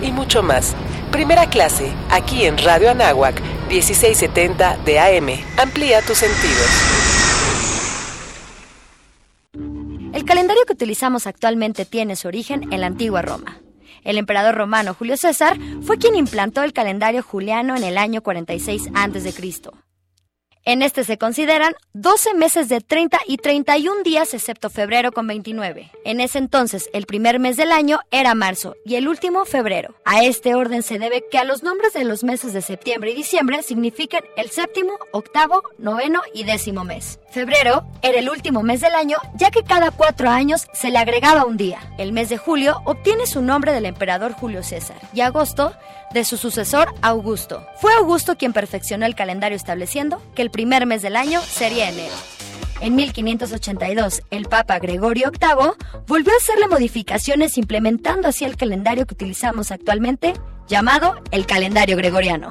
y mucho más. Primera clase, aquí en Radio Anáhuac, 1670 de AM. Amplía tus sentidos. El calendario que utilizamos actualmente tiene su origen en la antigua Roma. El emperador romano Julio César fue quien implantó el calendario juliano en el año 46 a.C. En este se consideran 12 meses de 30 y 31 días excepto febrero con 29. En ese entonces el primer mes del año era marzo y el último febrero. A este orden se debe que a los nombres de los meses de septiembre y diciembre significan el séptimo, octavo, noveno y décimo mes. Febrero era el último mes del año ya que cada cuatro años se le agregaba un día. El mes de julio obtiene su nombre del emperador Julio César y agosto de su sucesor Augusto. Fue Augusto quien perfeccionó el calendario estableciendo que el primer mes del año sería enero. En 1582, el Papa Gregorio VIII volvió a hacerle modificaciones implementando así el calendario que utilizamos actualmente, llamado el calendario gregoriano.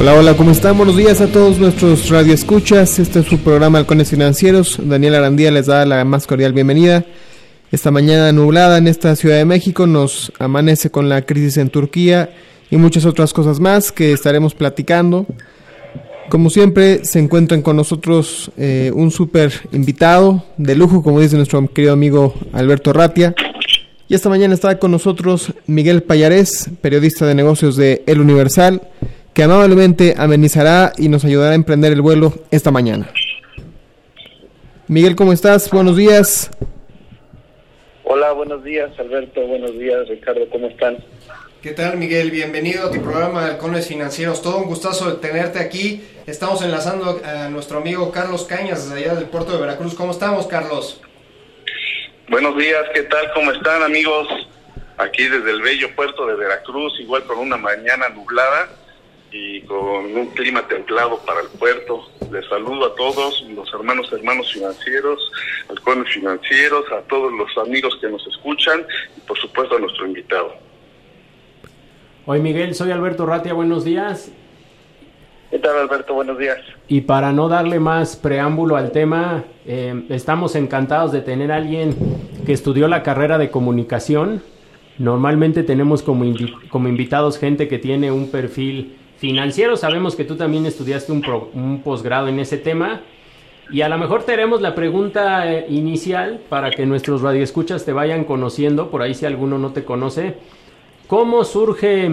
Hola, hola, ¿cómo están? Buenos días a todos nuestros radioescuchas. Este es su programa Halcones Financieros. Daniel Arandía les da la más cordial bienvenida. Esta mañana nublada en esta Ciudad de México nos amanece con la crisis en Turquía y muchas otras cosas más que estaremos platicando. Como siempre, se encuentran con nosotros eh, un súper invitado de lujo, como dice nuestro querido amigo Alberto Ratia. Y esta mañana está con nosotros Miguel Payarés, periodista de negocios de El Universal que amablemente amenizará y nos ayudará a emprender el vuelo esta mañana. Miguel, ¿cómo estás? Buenos días. Hola, buenos días, Alberto. Buenos días, Ricardo. ¿Cómo están? ¿Qué tal, Miguel? Bienvenido a tu programa de Halcones Financieros. Todo un gustazo de tenerte aquí. Estamos enlazando a nuestro amigo Carlos Cañas desde allá del puerto de Veracruz. ¿Cómo estamos, Carlos? Buenos días, ¿qué tal? ¿Cómo están, amigos? Aquí desde el bello puerto de Veracruz, igual con una mañana nublada y con un clima templado para el puerto. Les saludo a todos los hermanos hermanos financieros, halcones financieros, a todos los amigos que nos escuchan y por supuesto a nuestro invitado. Hoy Miguel, soy Alberto Ratia, buenos días. ¿Qué tal Alberto? Buenos días. Y para no darle más preámbulo al tema, eh, estamos encantados de tener a alguien que estudió la carrera de comunicación. Normalmente tenemos como, como invitados gente que tiene un perfil financiero. Sabemos que tú también estudiaste un, un posgrado en ese tema. Y a lo mejor te haremos la pregunta eh, inicial para que nuestros radioescuchas te vayan conociendo, por ahí si alguno no te conoce. ¿Cómo surge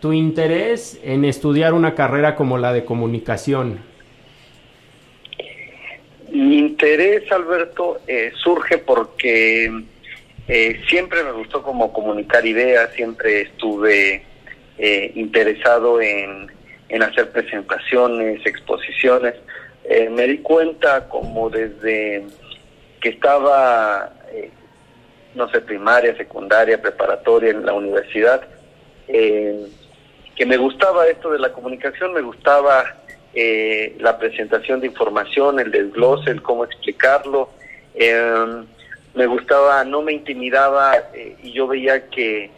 tu interés en estudiar una carrera como la de comunicación? Mi interés, Alberto, eh, surge porque eh, siempre me gustó como comunicar ideas, siempre estuve eh, interesado en, en, hacer presentaciones, exposiciones. Eh, me di cuenta como desde que estaba, eh, no sé, primaria, secundaria, preparatoria en la universidad, que me gustaba esto de la comunicación, me gustaba la presentación de información, el desglose, el cómo explicarlo. me gustaba, no me intimidaba y yo veía que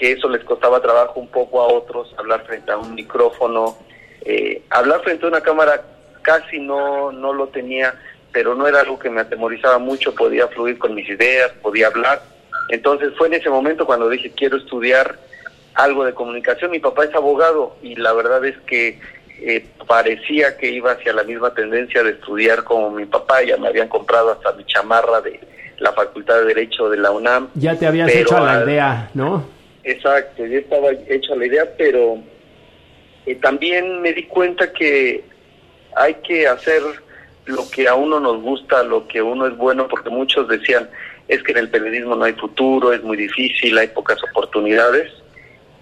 que eso les costaba trabajo un poco a otros, hablar frente a un micrófono, eh, hablar frente a una cámara casi no, no lo tenía, pero no era algo que me atemorizaba mucho, podía fluir con mis ideas, podía hablar. Entonces fue en ese momento cuando dije quiero estudiar algo de comunicación. Mi papá es abogado y la verdad es que eh, parecía que iba hacia la misma tendencia de estudiar como mi papá, ya me habían comprado hasta mi chamarra de la Facultad de Derecho de la UNAM. Ya te habías hecho a la idea, ¿no? Exacto, ya estaba hecha la idea, pero eh, también me di cuenta que hay que hacer lo que a uno nos gusta, lo que uno es bueno, porque muchos decían, es que en el periodismo no hay futuro, es muy difícil, hay pocas oportunidades.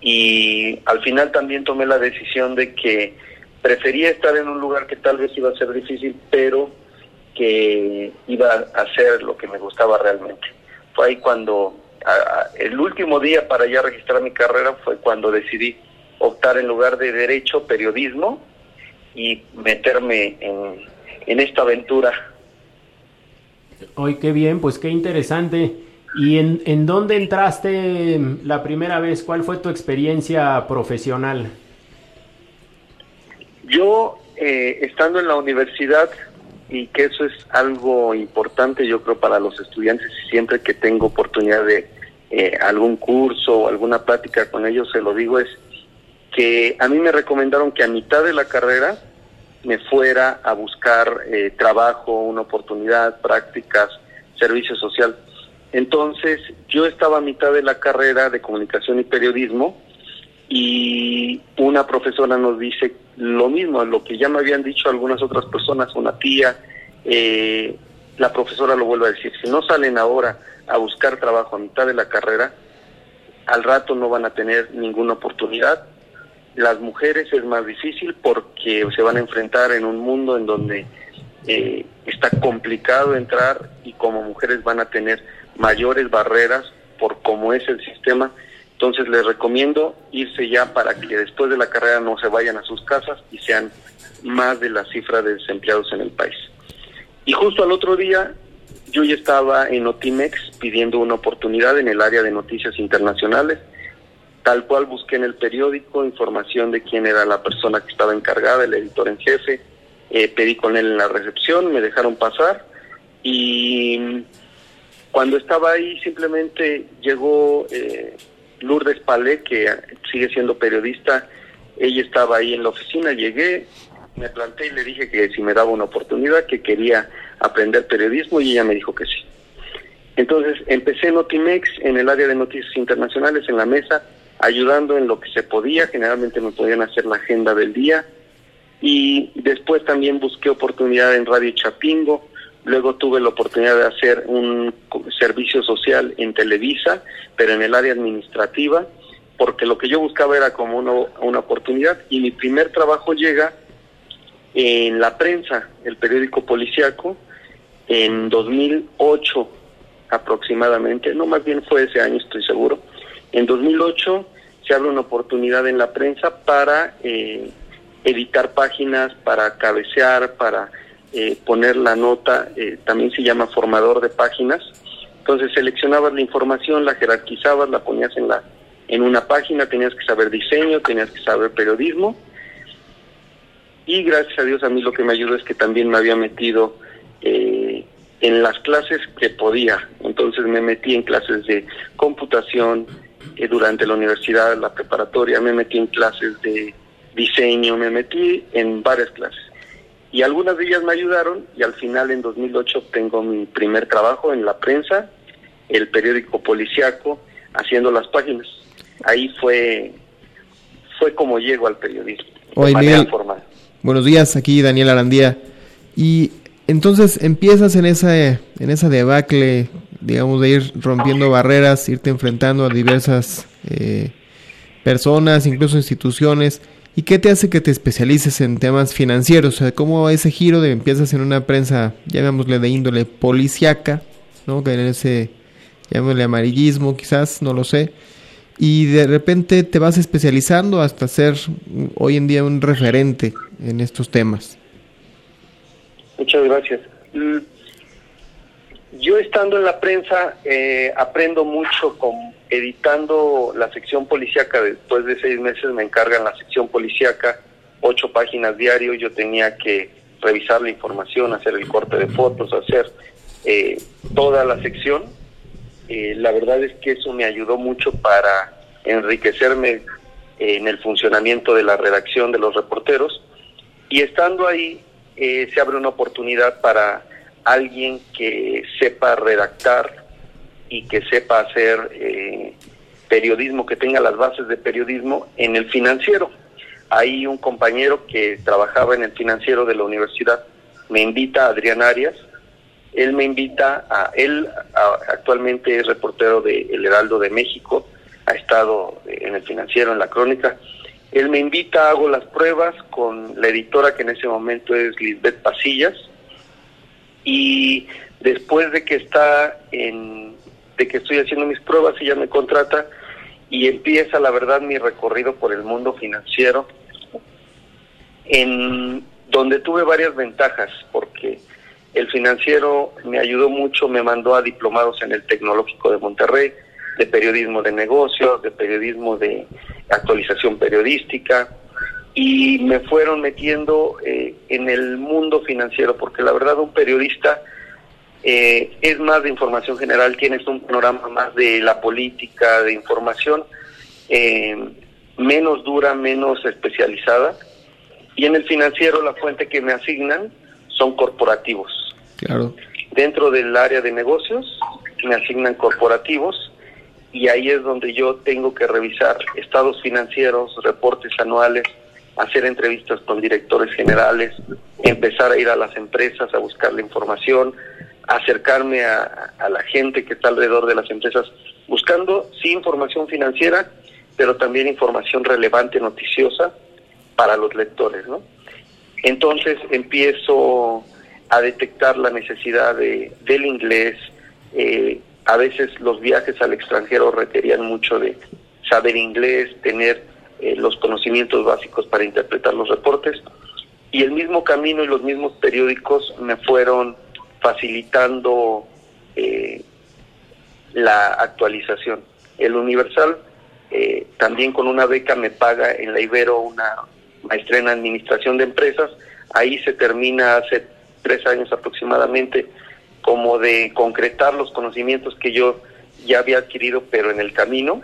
Y al final también tomé la decisión de que prefería estar en un lugar que tal vez iba a ser difícil, pero que iba a hacer lo que me gustaba realmente. Fue ahí cuando, el último día para ya registrar mi carrera fue cuando decidí optar en lugar de derecho, periodismo y meterme en, en esta aventura. Hoy qué bien, pues qué interesante. ¿Y en, en dónde entraste la primera vez? ¿Cuál fue tu experiencia profesional? Yo, eh, estando en la universidad, y que eso es algo importante yo creo para los estudiantes, y siempre que tengo oportunidad de eh, algún curso o alguna plática con ellos, se lo digo, es que a mí me recomendaron que a mitad de la carrera me fuera a buscar eh, trabajo, una oportunidad, prácticas, servicio social. Entonces, yo estaba a mitad de la carrera de comunicación y periodismo y una profesora nos dice lo mismo, lo que ya me habían dicho algunas otras personas, una tía, eh, la profesora lo vuelve a decir, si no salen ahora a buscar trabajo a mitad de la carrera, al rato no van a tener ninguna oportunidad. Las mujeres es más difícil porque se van a enfrentar en un mundo en donde eh, está complicado entrar y como mujeres van a tener mayores barreras por cómo es el sistema entonces les recomiendo irse ya para que después de la carrera no se vayan a sus casas y sean más de la cifra de desempleados en el país. Y justo al otro día yo ya estaba en Otimex pidiendo una oportunidad en el área de noticias internacionales. Tal cual busqué en el periódico información de quién era la persona que estaba encargada, el editor en jefe. Eh, pedí con él en la recepción, me dejaron pasar y cuando estaba ahí simplemente llegó eh, Lourdes Palé, que sigue siendo periodista, ella estaba ahí en la oficina, llegué, me planté y le dije que si me daba una oportunidad, que quería aprender periodismo y ella me dijo que sí. Entonces empecé Notimex, en el área de noticias internacionales, en la mesa, ayudando en lo que se podía, generalmente me podían hacer la agenda del día y después también busqué oportunidad en Radio Chapingo, Luego tuve la oportunidad de hacer un servicio social en Televisa, pero en el área administrativa, porque lo que yo buscaba era como una, una oportunidad. Y mi primer trabajo llega en la prensa, el periódico policiaco, en 2008 aproximadamente, no más bien fue ese año, estoy seguro. En 2008 se abre una oportunidad en la prensa para eh, editar páginas, para cabecear, para eh, poner la nota, eh, también se llama formador de páginas. Entonces seleccionabas la información, la jerarquizabas, la ponías en la en una página, tenías que saber diseño, tenías que saber periodismo. Y gracias a Dios a mí lo que me ayudó es que también me había metido eh, en las clases que podía. Entonces me metí en clases de computación durante la universidad, la preparatoria, me metí en clases de diseño, me metí en varias clases y algunas de ellas me ayudaron y al final en 2008 tengo mi primer trabajo en la prensa, el periódico policiaco, haciendo las páginas. Ahí fue fue como llego al periodismo. Hoy buenos días, aquí Daniel Arandía. Y entonces empiezas en esa en esa debacle, digamos, de ir rompiendo barreras, irte enfrentando a diversas eh, personas, incluso instituciones. ¿Y qué te hace que te especialices en temas financieros? O sea, ¿cómo ese giro de empiezas en una prensa, llamémosle de índole policiaca, ¿no? Que en ese, llamémosle amarillismo quizás, no lo sé, y de repente te vas especializando hasta ser hoy en día un referente en estos temas? Muchas gracias. Mm, yo estando en la prensa eh, aprendo mucho con editando la sección policíaca, después de seis meses me encargan la sección policíaca, ocho páginas diario, yo tenía que revisar la información, hacer el corte de fotos, hacer eh, toda la sección. Eh, la verdad es que eso me ayudó mucho para enriquecerme en el funcionamiento de la redacción de los reporteros y estando ahí eh, se abre una oportunidad para alguien que sepa redactar y que sepa hacer eh, periodismo, que tenga las bases de periodismo en el financiero. ahí un compañero que trabajaba en el financiero de la universidad me invita, Adrián Arias, él me invita a, él actualmente es reportero de El Heraldo de México, ha estado en el financiero, en la crónica, él me invita, hago las pruebas con la editora que en ese momento es Lisbeth Pasillas, y después de que está en, de que estoy haciendo mis pruebas, ella me contrata y empieza la verdad mi recorrido por el mundo financiero, en donde tuve varias ventajas, porque el financiero me ayudó mucho, me mandó a diplomados en el Tecnológico de Monterrey, de periodismo de negocios, de periodismo de actualización periodística, y me fueron metiendo eh, en el mundo financiero, porque la verdad un periodista eh, es más de información general, tienes un panorama más de la política, de información, eh, menos dura, menos especializada, y en el financiero la fuente que me asignan son corporativos. Claro. Dentro del área de negocios me asignan corporativos y ahí es donde yo tengo que revisar estados financieros, reportes anuales, hacer entrevistas con directores generales, empezar a ir a las empresas a buscar la información, acercarme a, la gente que está alrededor de las empresas, buscando sí información financiera, pero también información relevante, noticiosa, para los lectores, ¿no? Entonces empiezo a detectar la necesidad de, del inglés. Eh, a veces los viajes al extranjero requerían mucho de saber inglés, tener eh, los conocimientos básicos para interpretar los reportes. Y el mismo camino y los mismos periódicos me fueron facilitando eh, la actualización. El Universal también con una beca me paga en la Ibero una maestría en Administración de Empresas. Ahí se termina hace tres años aproximadamente como de concretar los conocimientos que yo ya había adquirido, pero en el camino.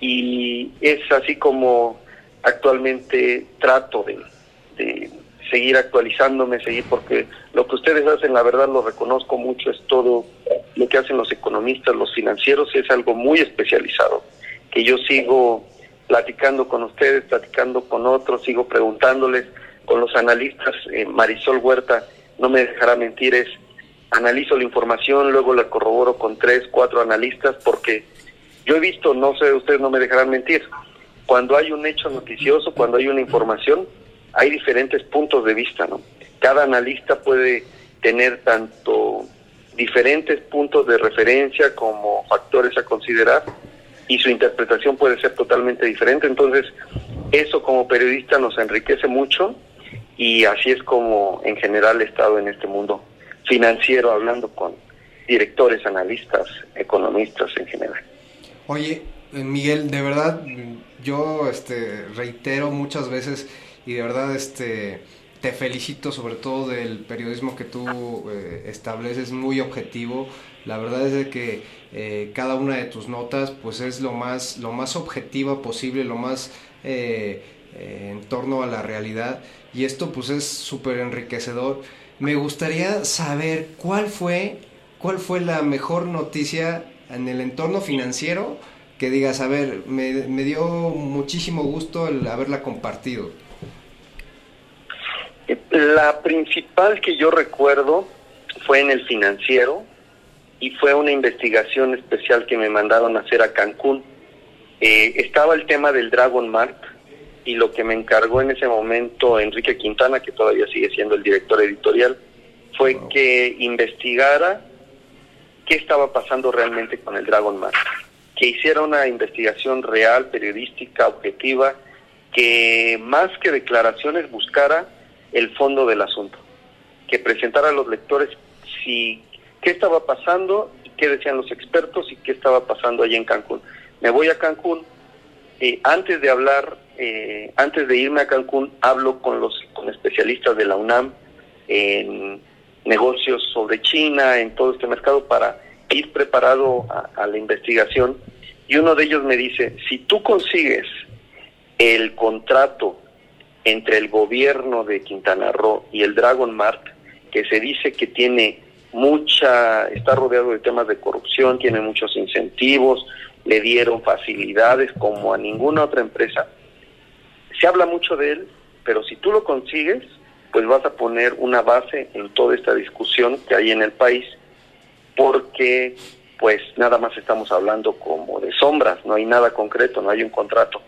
Y es así como actualmente trato de seguir actualizándome, seguir, porque lo que ustedes hacen, la verdad lo reconozco mucho, es todo lo que hacen los economistas, los financieros, es algo muy especializado, que yo sigo platicando con ustedes, platicando con otros, sigo preguntándoles con los analistas. Eh, Marisol Huerta no me dejará mentir, es analizo la información, luego la corroboro con tres, cuatro analistas, porque yo he visto, no sé, ustedes no me dejarán mentir, cuando hay un hecho noticioso, cuando hay una información, hay diferentes puntos de vista, ¿no? Cada analista puede tener tanto diferentes puntos de referencia como factores a considerar y su interpretación puede ser totalmente diferente. Entonces, eso como periodista nos enriquece mucho y así es como en general he estado en este mundo financiero hablando con directores, analistas, economistas en general. Oye, eh, Miguel, de verdad yo este reitero muchas veces y de verdad este te felicito sobre todo del periodismo que tú eh, estableces muy objetivo. La verdad es de que eh, cada una de tus notas pues es lo más, lo más objetiva posible, lo más eh, en torno a la realidad y esto pues es súper enriquecedor. Me gustaría saber cuál fue, cuál fue la mejor noticia en el entorno financiero que digas, a ver, me, me dio muchísimo gusto el haberla compartido. La principal que yo recuerdo fue en el financiero y fue una investigación especial que me mandaron a hacer a Cancún. Eh, estaba el tema del Dragon Mart y lo que me encargó en ese momento Enrique Quintana, que todavía sigue siendo el director editorial, fue que investigara qué estaba pasando realmente con el Dragon Mart, que hiciera una investigación real, periodística, objetiva, que más que declaraciones buscara el fondo del asunto, que presentara a los lectores si qué estaba pasando y qué decían los expertos y qué estaba pasando allí en Cancún. Me voy a Cancún, eh, antes de hablar, eh, antes de irme a Cancún, hablo con los con especialistas de la UNAM en negocios sobre China, en todo este mercado, para ir preparado a la investigación. Y uno de ellos me dice, si tú consigues el contrato entre el gobierno de Quintana Roo y el Dragon Mart, que se dice que tiene mucha, está rodeado de temas de corrupción, tiene muchos incentivos, le dieron facilidades como a ninguna otra empresa. se habla mucho de él, pero si tú lo consigues, pues vas a poner una base en toda esta discusión que hay en el país, porque pues nada más estamos hablando como de sombras, no hay nada concreto, no hay un contrato.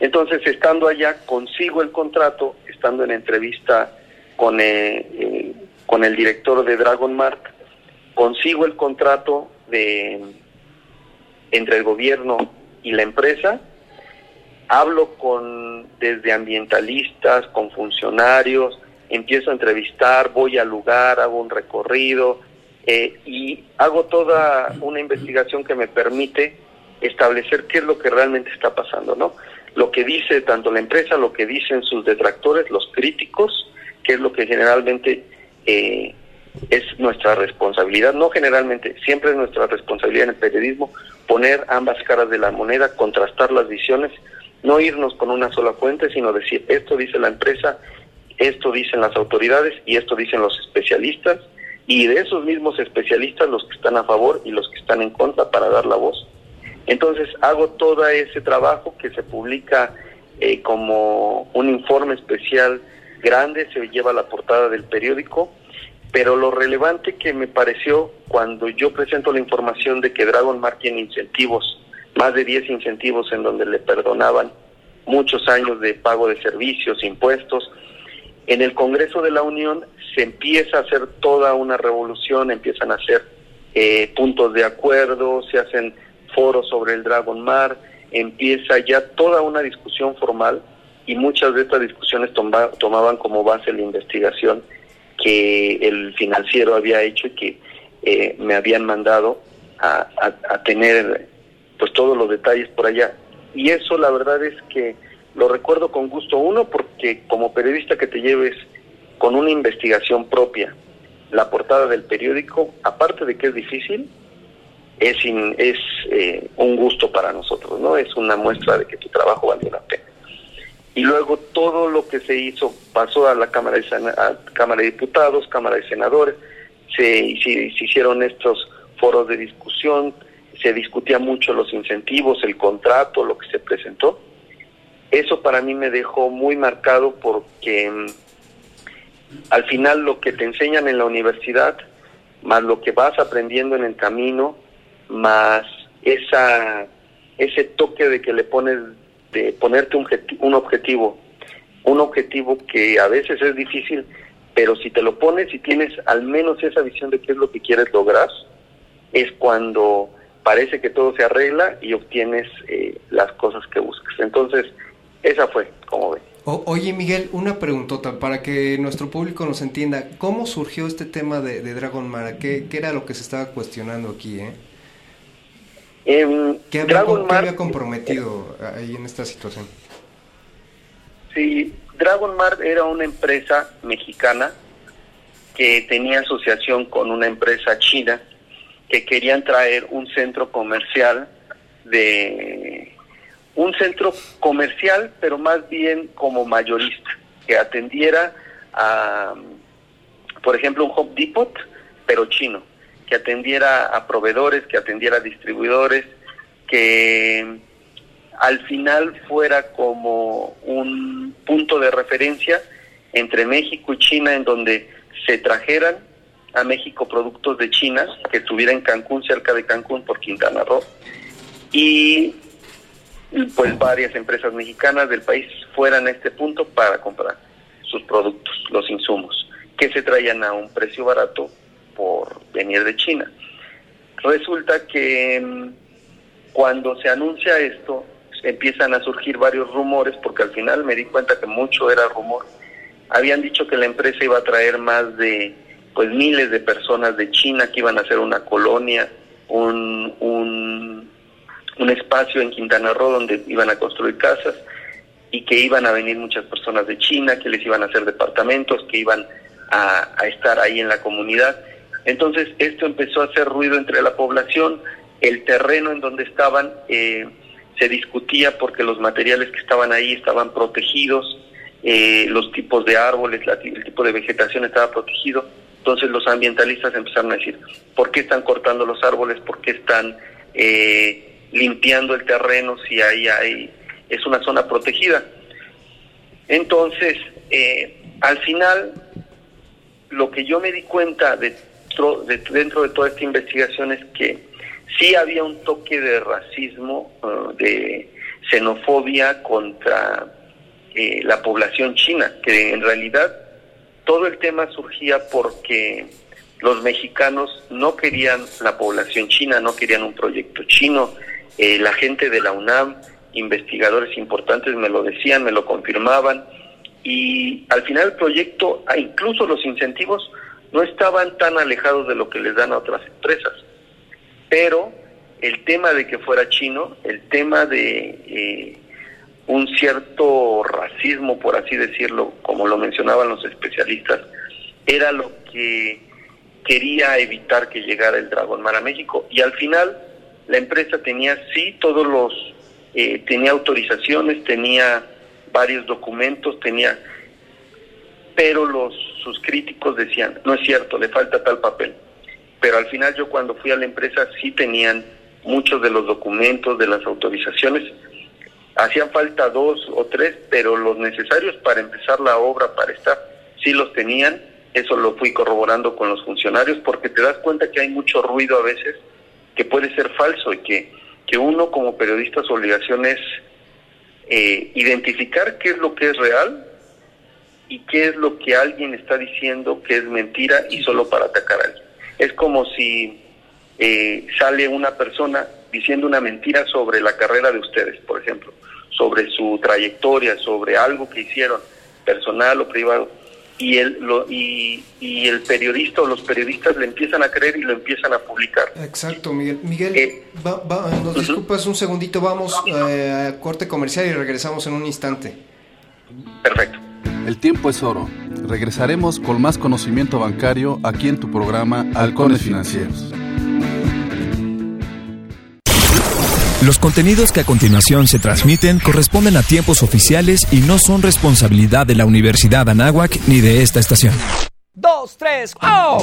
Entonces, estando allá, consigo el contrato, estando en entrevista con, eh, eh, con el director de Dragon Mark, consigo el contrato de entre el gobierno y la empresa, hablo con desde ambientalistas, con funcionarios, empiezo a entrevistar, voy al lugar, hago un recorrido eh, y hago toda una investigación que me permite establecer qué es lo que realmente está pasando, ¿no? Lo que dice tanto la empresa, lo que dicen sus detractores, los críticos, que es lo que generalmente eh, es nuestra responsabilidad, no generalmente, siempre es nuestra responsabilidad en el periodismo poner ambas caras de la moneda, contrastar las visiones, no irnos con una sola fuente, sino decir, esto dice la empresa, esto dicen las autoridades y esto dicen los especialistas, y de esos mismos especialistas los que están a favor y los que están en contra para dar la voz. Entonces hago todo ese trabajo que se publica eh, como un informe especial grande, se lleva a la portada del periódico, pero lo relevante que me pareció cuando yo presento la información de que Dragon Mar tiene incentivos, más de 10 incentivos en donde le perdonaban muchos años de pago de servicios, impuestos, en el Congreso de la Unión se empieza a hacer toda una revolución, empiezan a hacer eh, puntos de acuerdo, se hacen foros sobre el Dragon Mar, empieza ya toda una discusión formal y muchas de estas discusiones tomaban como base la investigación que el financiero había hecho y que eh, me habían mandado a, a, tener pues todos los detalles por allá. Y eso la verdad es que lo recuerdo con gusto. Uno, porque como periodista que te lleves con una investigación propia la portada del periódico, aparte de que es difícil, es, es eh, un gusto para nosotros, ¿no? Es una muestra de que tu trabajo valió la pena y luego todo lo que se hizo pasó a la Cámara de, Cámara de Diputados, Cámara de Senadores, se, se, hicieron estos foros de discusión, se discutía mucho los incentivos, el contrato, lo que se presentó. Eso para mí me dejó muy marcado porque mm, al final lo que te enseñan en la universidad, más lo que vas aprendiendo en el camino, más esa ese toque de que le pones de ponerte un, un objetivo, un objetivo que a veces es difícil, pero si te lo pones y tienes al menos esa visión de qué es lo que quieres lograr, es cuando parece que todo se arregla y obtienes eh, las cosas que buscas. Entonces, esa fue, como ven. oye, Miguel, una preguntota para que nuestro público nos entienda. ¿Cómo surgió este tema de, Dragon Mara? ¿Qué, ¿Qué, era lo que se estaba cuestionando aquí? Eh? Eh, ¿Qué, había, comprometido ahí en esta situación? Sí, Dragon Mart era una empresa mexicana que tenía asociación con una empresa china que querían traer un centro comercial de un centro comercial, pero más bien como mayorista, que atendiera a, por ejemplo, un Home Depot, pero chino que atendiera a proveedores, que atendiera a distribuidores, que al final fuera como un punto de referencia entre México y China en donde se trajeran a México productos de China que estuviera en Cancún, cerca de Cancún por Quintana Roo y pues varias empresas mexicanas del país fueran a este punto para comprar sus productos, los insumos, que se traían a un precio barato por venir de China. Resulta que mm, cuando se anuncia esto, empiezan a surgir varios rumores, porque al final me di cuenta que mucho era rumor. Habían dicho que la empresa iba a traer más de pues miles de personas de China que iban a hacer una colonia, un, un, un espacio en Quintana Roo donde iban a construir casas y que iban a venir muchas personas de China, que les iban a hacer departamentos, que iban a, a estar ahí en la comunidad entonces esto empezó a hacer ruido entre la población, el terreno en donde estaban eh, se discutía porque los materiales que estaban ahí estaban protegidos, eh, los tipos de árboles, el tipo de vegetación estaba protegido. Entonces los ambientalistas empezaron a decir, ¿por qué están cortando los árboles? ¿Por qué están eh, limpiando el terreno si ahí hay, es una zona protegida? Entonces, eh, al final, lo que yo me di cuenta de, dentro de toda esta investigación es que sí había un toque de racismo, uh, de xenofobia contra eh, la población china, que en realidad todo el tema surgía porque los mexicanos no querían la población china, no querían un proyecto chino, eh, la gente de la UNAM, investigadores importantes me lo decían, me lo confirmaban, y al final el proyecto, ah, incluso los incentivos, no estaban tan alejados de lo que les dan a otras empresas. Pero el tema de que fuera chino, el tema de eh, un cierto racismo, por así decirlo, como lo mencionaban los especialistas, era lo que quería evitar que llegara el Dragón Mar a México. Y al final la empresa tenía sí todos los, eh, tenía autorizaciones, tenía varios documentos, tenía, pero los sus críticos decían, no es cierto, le falta tal papel. Pero al final yo cuando fui a la empresa sí tenían muchos de los documentos, de las autorizaciones, hacían falta dos o tres, pero los necesarios para empezar la obra, para estar, sí los tenían, eso lo fui corroborando con los funcionarios, porque te das cuenta que hay mucho ruido a veces que puede ser falso y que, que uno como periodista su obligación es eh, identificar qué es lo que es real y qué es lo que alguien está diciendo que es mentira y solo para atacar a alguien. Es como si eh, sale una persona diciendo una mentira sobre la carrera de ustedes, por ejemplo, sobre su trayectoria, sobre algo que hicieron, personal o privado, y el, lo, y, y, el periodista o los periodistas le empiezan a creer y lo empiezan a publicar. Exacto, Miguel. Miguel, eh, nos disculpas un segundito, vamos eh, a corte comercial y regresamos en un instante. Perfecto. El tiempo es oro. Regresaremos con más conocimiento bancario aquí en tu programa Halcones Financieros. Los contenidos que a continuación se transmiten corresponden a tiempos oficiales y no son responsabilidad de la Universidad Anáhuac ni de esta estación. Dos, tres, ¡oh!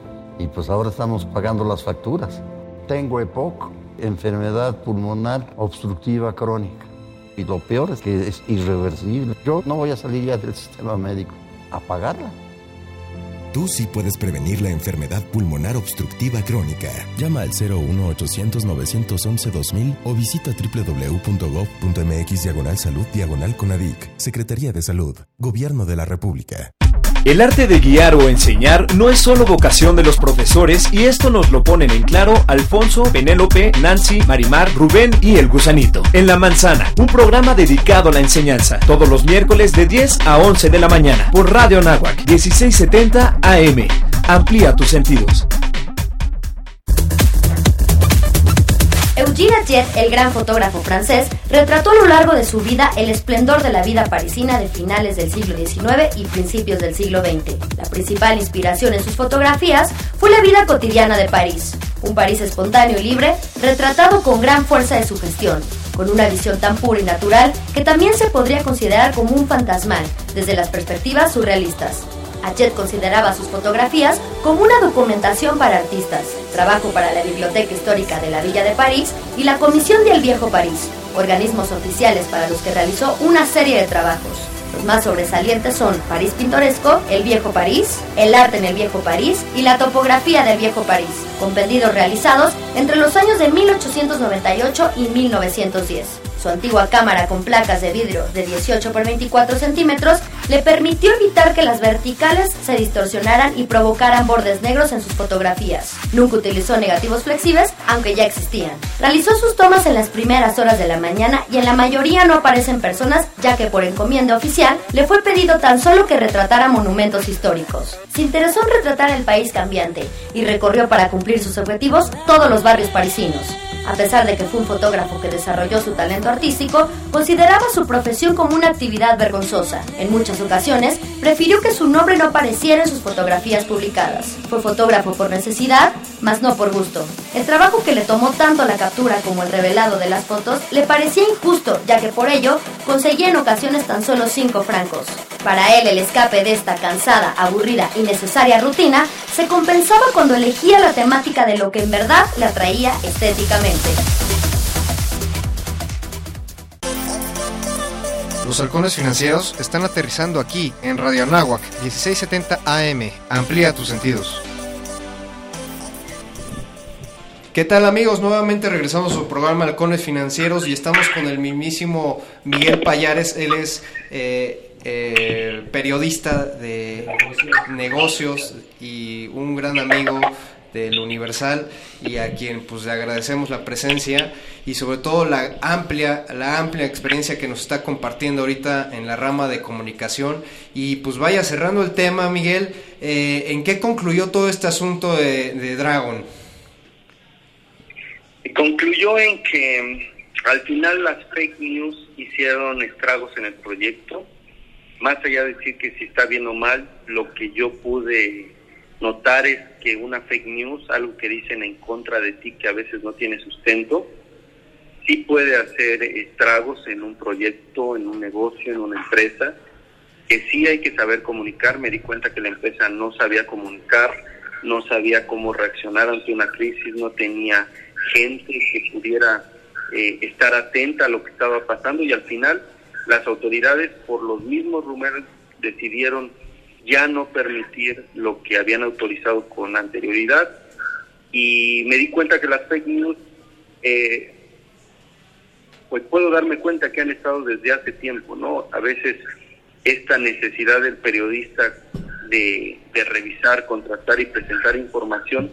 y pues ahora estamos pagando las facturas. Tengo EPOC, enfermedad pulmonar obstructiva crónica y lo peor es que es irreversible. Yo no voy a salir ya del sistema médico a pagarla. Tú sí puedes prevenir la enfermedad pulmonar obstructiva crónica. Llama al 01800-911-2000 o visita www.gov.mx diagonal salud diagonal conadic. Secretaría de Salud. Gobierno de la República. El arte de guiar o enseñar no es solo vocación de los profesores y esto nos lo ponen en claro Alfonso, Penélope, Nancy, Marimar, Rubén y el gusanito. En La Manzana, un programa dedicado a la enseñanza, todos los miércoles de 10 a 11 de la mañana por Radio Nahuac 1670 AM. Amplía tus sentidos. Eugene Jet, el gran fotógrafo francés, retrató a lo largo de su vida el esplendor de la vida parisina de finales del siglo XIX y principios del siglo XX. La principal inspiración en sus fotografías fue la vida cotidiana de París, un París espontáneo y libre, retratado con gran fuerza de sugestión, con una visión tan pura y natural que también se podría considerar como un fantasmal desde las perspectivas surrealistas. Achet consideraba sus fotografías como una documentación para artistas, trabajo para la Biblioteca Histórica de la Villa de París y la Comisión del Viejo París, organismos oficiales para los que realizó una serie de trabajos. Los más sobresalientes son París Pintoresco, El Viejo París, El Arte en el Viejo París y La Topografía del Viejo París, compendidos realizados entre los años de 1898 y 1910. Su antigua cámara con placas de vidrio de 18 por 24 centímetros le permitió evitar que las verticales se distorsionaran y provocaran bordes negros en sus fotografías. Nunca utilizó negativos flexibles, aunque ya existían. Realizó sus tomas en las primeras horas de la mañana y en la mayoría no aparecen personas, ya que por encomienda oficial le fue pedido tan solo que retratara monumentos históricos. Se interesó en retratar el país cambiante y recorrió para cumplir sus objetivos todos los barrios parisinos. A pesar de que fue un fotógrafo que desarrolló su talento artístico, consideraba su profesión como una actividad vergonzosa. En muchas ocasiones, prefirió que su nombre no apareciera en sus fotografías publicadas. Fue fotógrafo por necesidad, mas no por gusto. El trabajo que le tomó tanto la captura como el revelado de las fotos le parecía injusto, ya que por ello conseguía en ocasiones tan solo 5 francos. Para él, el escape de esta cansada, aburrida y necesaria rutina se compensaba cuando elegía la temática de lo que en verdad le atraía estéticamente. Los halcones financieros están aterrizando aquí, en Radio Anáhuac, 1670 AM. Amplía tus sentidos. ¿Qué tal amigos? Nuevamente regresamos a su programa Halcones Financieros y estamos con el mismísimo Miguel Payares. Él es eh, eh, periodista de negocios y un gran amigo del Universal y a quien pues le agradecemos la presencia y sobre todo la amplia la amplia experiencia que nos está compartiendo ahorita en la rama de comunicación y pues vaya cerrando el tema Miguel eh, ¿en qué concluyó todo este asunto de, de Dragon? Concluyó en que al final las fake news hicieron estragos en el proyecto más allá de decir que si está bien o mal lo que yo pude notar es que una fake news, algo que dicen en contra de ti que a veces no tiene sustento, sí puede hacer estragos en un proyecto, en un negocio, en una empresa, que sí hay que saber comunicar. Me di cuenta que la empresa no sabía comunicar, no sabía cómo reaccionar ante una crisis, no tenía gente que pudiera eh, estar atenta a lo que estaba pasando y al final las autoridades por los mismos rumores decidieron ya no permitir lo que habían autorizado con anterioridad y me di cuenta que las fake news, eh, pues puedo darme cuenta que han estado desde hace tiempo, ¿no? A veces esta necesidad del periodista de, de revisar, contratar y presentar información,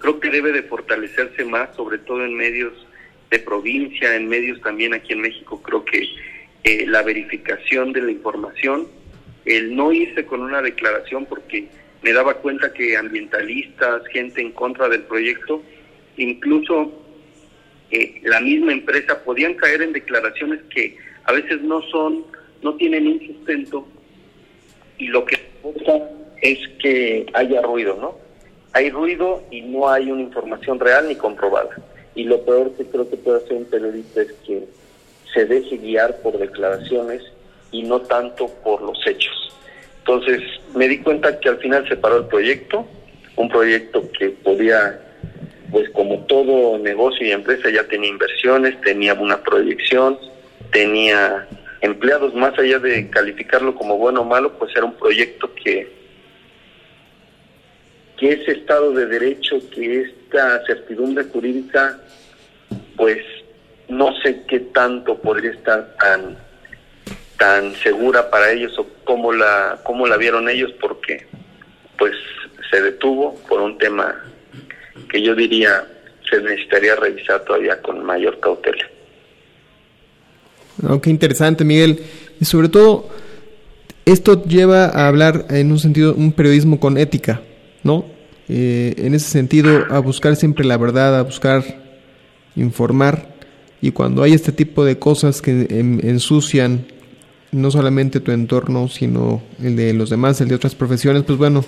creo que debe de fortalecerse más, sobre todo en medios de provincia, en medios también aquí en México, creo que eh, la verificación de la información el no irse con una declaración porque me daba cuenta que ambientalistas, gente en contra del proyecto, incluso eh, la misma empresa podían caer en declaraciones que a veces no son, no tienen un sustento y lo que pasa es que haya ruido, ¿no? Hay ruido y no hay una información real ni comprobada. Y lo peor que creo que puede hacer un periodista es que se deje guiar por declaraciones y no tanto por los hechos. Entonces me di cuenta que al final se paró el proyecto, un proyecto que podía, pues como todo negocio y empresa ya tenía inversiones, tenía una proyección, tenía empleados, más allá de calificarlo como bueno o malo, pues era un proyecto que, que ese Estado de Derecho, que esta certidumbre jurídica, pues no sé qué tanto podría estar tan tan segura para ellos o cómo la cómo la vieron ellos porque pues se detuvo por un tema que yo diría se necesitaría revisar todavía con mayor cautela. Oh, qué interesante, Miguel. Y sobre todo, esto lleva a hablar en un sentido, un periodismo con ética, ¿no? Eh, en ese sentido, a buscar siempre la verdad, a buscar informar. Y cuando hay este tipo de cosas que ensucian no solamente tu entorno, sino el de los demás, el de otras profesiones, pues bueno,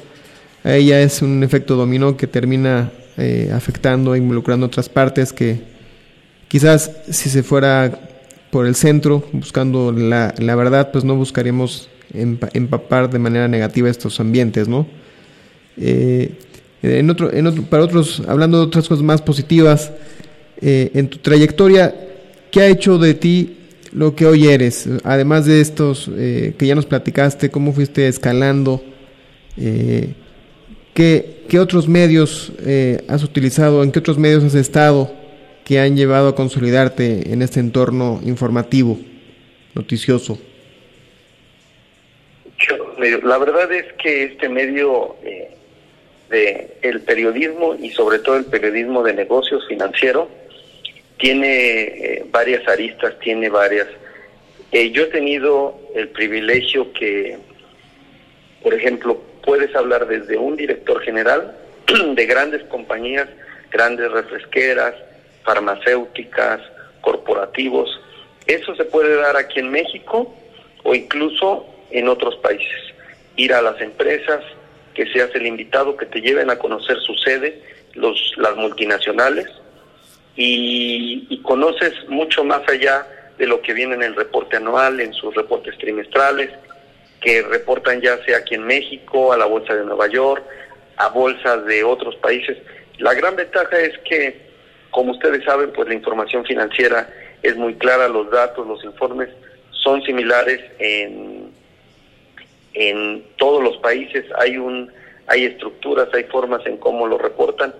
ahí ya es un efecto dominó que termina eh, afectando, involucrando otras partes que quizás si se fuera por el centro buscando la, la verdad, pues no buscaríamos empapar de manera negativa estos ambientes, ¿no? Eh, en otro, en otro, para otros, hablando de otras cosas más positivas, eh, en tu trayectoria, ¿qué ha hecho de ti lo que hoy eres, además de estos eh, que ya nos platicaste, cómo fuiste escalando, eh, ¿qué, ¿qué, otros medios has utilizado, en qué otros medios has estado que han llevado a consolidarte en este entorno informativo, noticioso? La verdad es que este medio de el periodismo y sobre todo el periodismo de negocios financiero, tiene eh, varias aristas, tiene varias. Eh, yo he tenido el privilegio que, por ejemplo, puedes hablar desde un director general de grandes compañías, grandes refresqueras, farmacéuticas, corporativos. Eso se puede dar aquí en México o incluso en otros países. Ir a las empresas, que seas el invitado, que te lleven a conocer su sede, los, las multinacionales, y, conoces mucho más allá de lo que viene en el reporte anual, en sus reportes trimestrales, que reportan ya sea aquí en México, a la Bolsa de Nueva York, a bolsas de otros países. La gran ventaja es que, como ustedes saben, pues la información financiera es muy clara, los datos, los informes son similares en, en todos los países, hay un hay estructuras, hay formas en cómo lo reportan.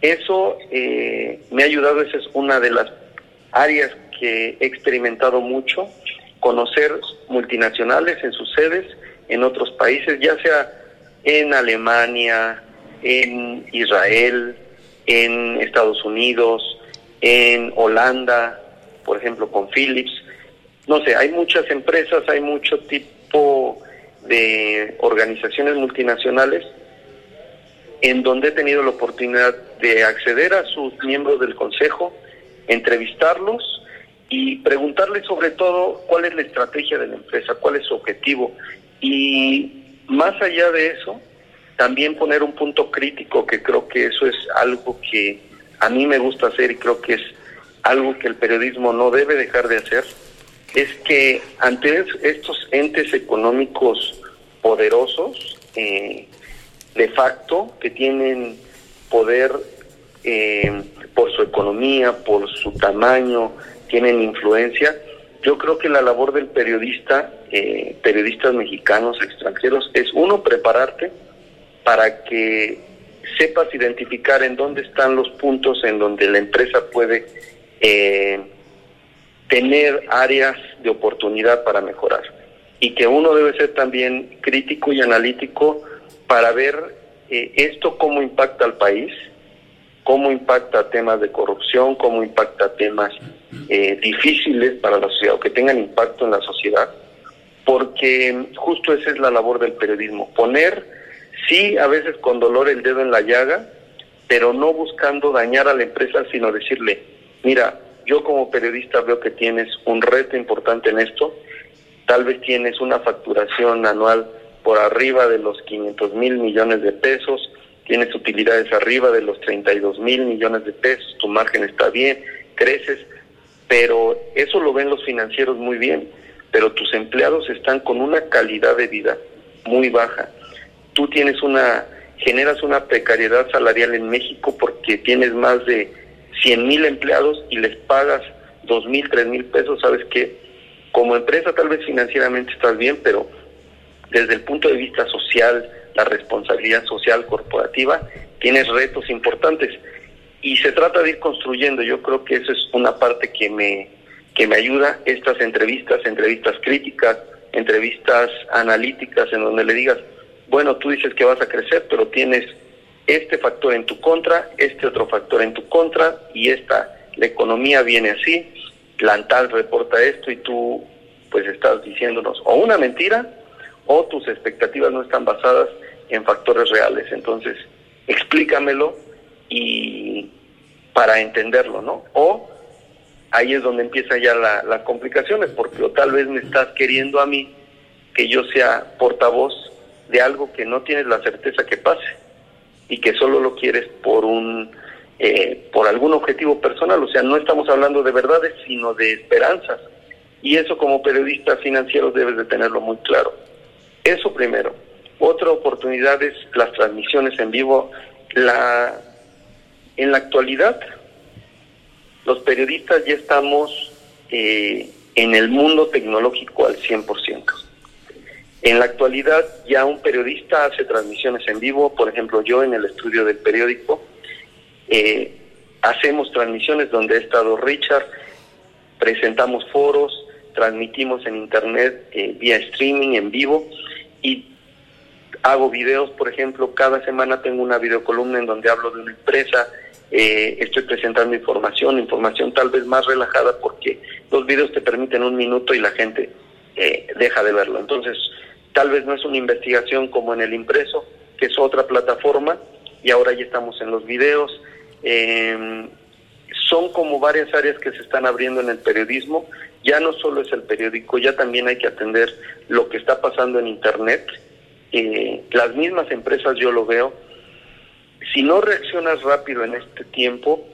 Eso eh, me ha ayudado, esa es una de las áreas que he experimentado mucho, conocer multinacionales en sus sedes en otros países, ya sea en Alemania, en Israel, en Estados Unidos, en Holanda, por ejemplo con Philips. No sé, hay muchas empresas, hay mucho tipo de organizaciones multinacionales en donde he tenido la oportunidad de acceder a sus miembros del consejo, entrevistarlos y preguntarles sobre todo cuál es la estrategia de la empresa, cuál es su objetivo. Y más allá de eso, también poner un punto crítico, que creo que eso es algo que a mí me gusta hacer y creo que es algo que el periodismo no debe dejar de hacer, es que ante estos entes económicos poderosos, eh, de facto, que tienen poder eh, por su economía, por su tamaño, tienen influencia, yo creo que la labor del periodista, eh, periodistas mexicanos, extranjeros, es uno, prepararte para que sepas identificar en dónde están los puntos en donde la empresa puede tener áreas de oportunidad para mejorar. Y que uno debe ser también crítico y analítico para ver eh, esto cómo impacta al país, cómo impacta temas de corrupción, cómo impacta temas eh, difíciles para la sociedad o que tengan impacto en la sociedad, porque justo esa es la labor del periodismo, poner, sí, a veces con dolor el dedo en la llaga, pero no buscando dañar a la empresa, sino decirle, mira, yo como periodista veo que tienes un reto importante en esto, tal vez tienes una facturación anual por arriba de los 500 mil millones de pesos, tienes utilidades arriba de los 32 mil millones de pesos, tu margen está bien, creces, pero eso lo ven los financieros muy bien, pero tus empleados están con una calidad de vida muy baja. Tú tienes una, generas una precariedad salarial en México porque tienes más de 100 mil empleados y les pagas dos mil, tres mil pesos, sabes que como empresa tal vez financieramente estás bien, pero desde el punto de vista social, la responsabilidad social corporativa, tienes retos importantes. Y se trata de ir construyendo, yo creo que eso es una parte que me, que me ayuda, estas entrevistas, entrevistas críticas, entrevistas analíticas, en donde le digas, bueno, tú dices que vas a crecer, pero tienes este factor en tu contra, este otro factor en tu contra, y esta, la economía viene así, Plantal reporta esto y tú pues estás diciéndonos o una mentira o tus expectativas no están basadas en factores reales. Entonces, explícamelo y para entenderlo, ¿no? O ahí es donde empieza ya la, las complicaciones, porque o tal vez me estás queriendo a mí que yo sea portavoz de algo que no tienes la certeza que pase y que solo lo quieres por un eh, por algún objetivo personal, o sea, no estamos hablando de verdades, sino de esperanzas. Y eso como periodista financiero debes de tenerlo muy claro. Eso primero. Otra oportunidad es las transmisiones en vivo. La, en la actualidad, los periodistas ya estamos eh, en el mundo tecnológico al 100%. En la actualidad ya un periodista hace transmisiones en vivo, por ejemplo yo en el estudio del periódico, eh, hacemos transmisiones donde ha estado Richard, presentamos foros, transmitimos en internet eh, vía streaming en vivo y hago videos, por ejemplo, cada semana tengo una videocolumna en donde hablo de una empresa, eh, estoy presentando información, información tal vez más relajada porque los videos te permiten un minuto y la gente eh, deja de verlo. Entonces, tal vez no es una investigación como en el impreso, que es otra plataforma, y ahora ya estamos en los videos. son como varias áreas que se están abriendo en el periodismo. Ya no solo es el periódico, ya también hay que atender lo que está pasando en Internet. Eh, las mismas empresas, yo lo veo, si no reaccionas rápido en este tiempo,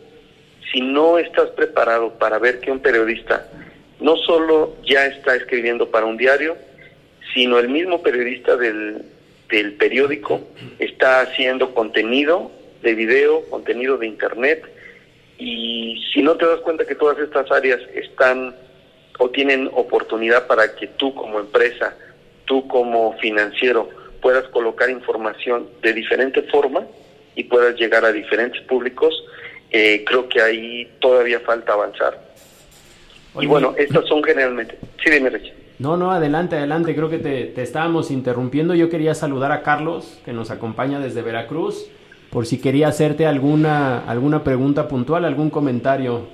si no estás preparado para ver que un periodista no solo ya está escribiendo para un diario, sino el mismo periodista del, del periódico está haciendo contenido de video, contenido de internet, y si no te das cuenta que todas estas áreas están o tienen oportunidad para que tú como empresa, tú como financiero, puedas colocar información de diferente forma y puedas llegar a diferentes públicos, eh, creo que ahí todavía falta avanzar. y bueno, estas son generalmente... Sí, dime, Rich. No, no, adelante, adelante. Creo que te, estábamos interrumpiendo. Yo quería saludar a Carlos, que nos acompaña desde Veracruz, por si quería hacerte alguna, alguna pregunta puntual, algún comentario.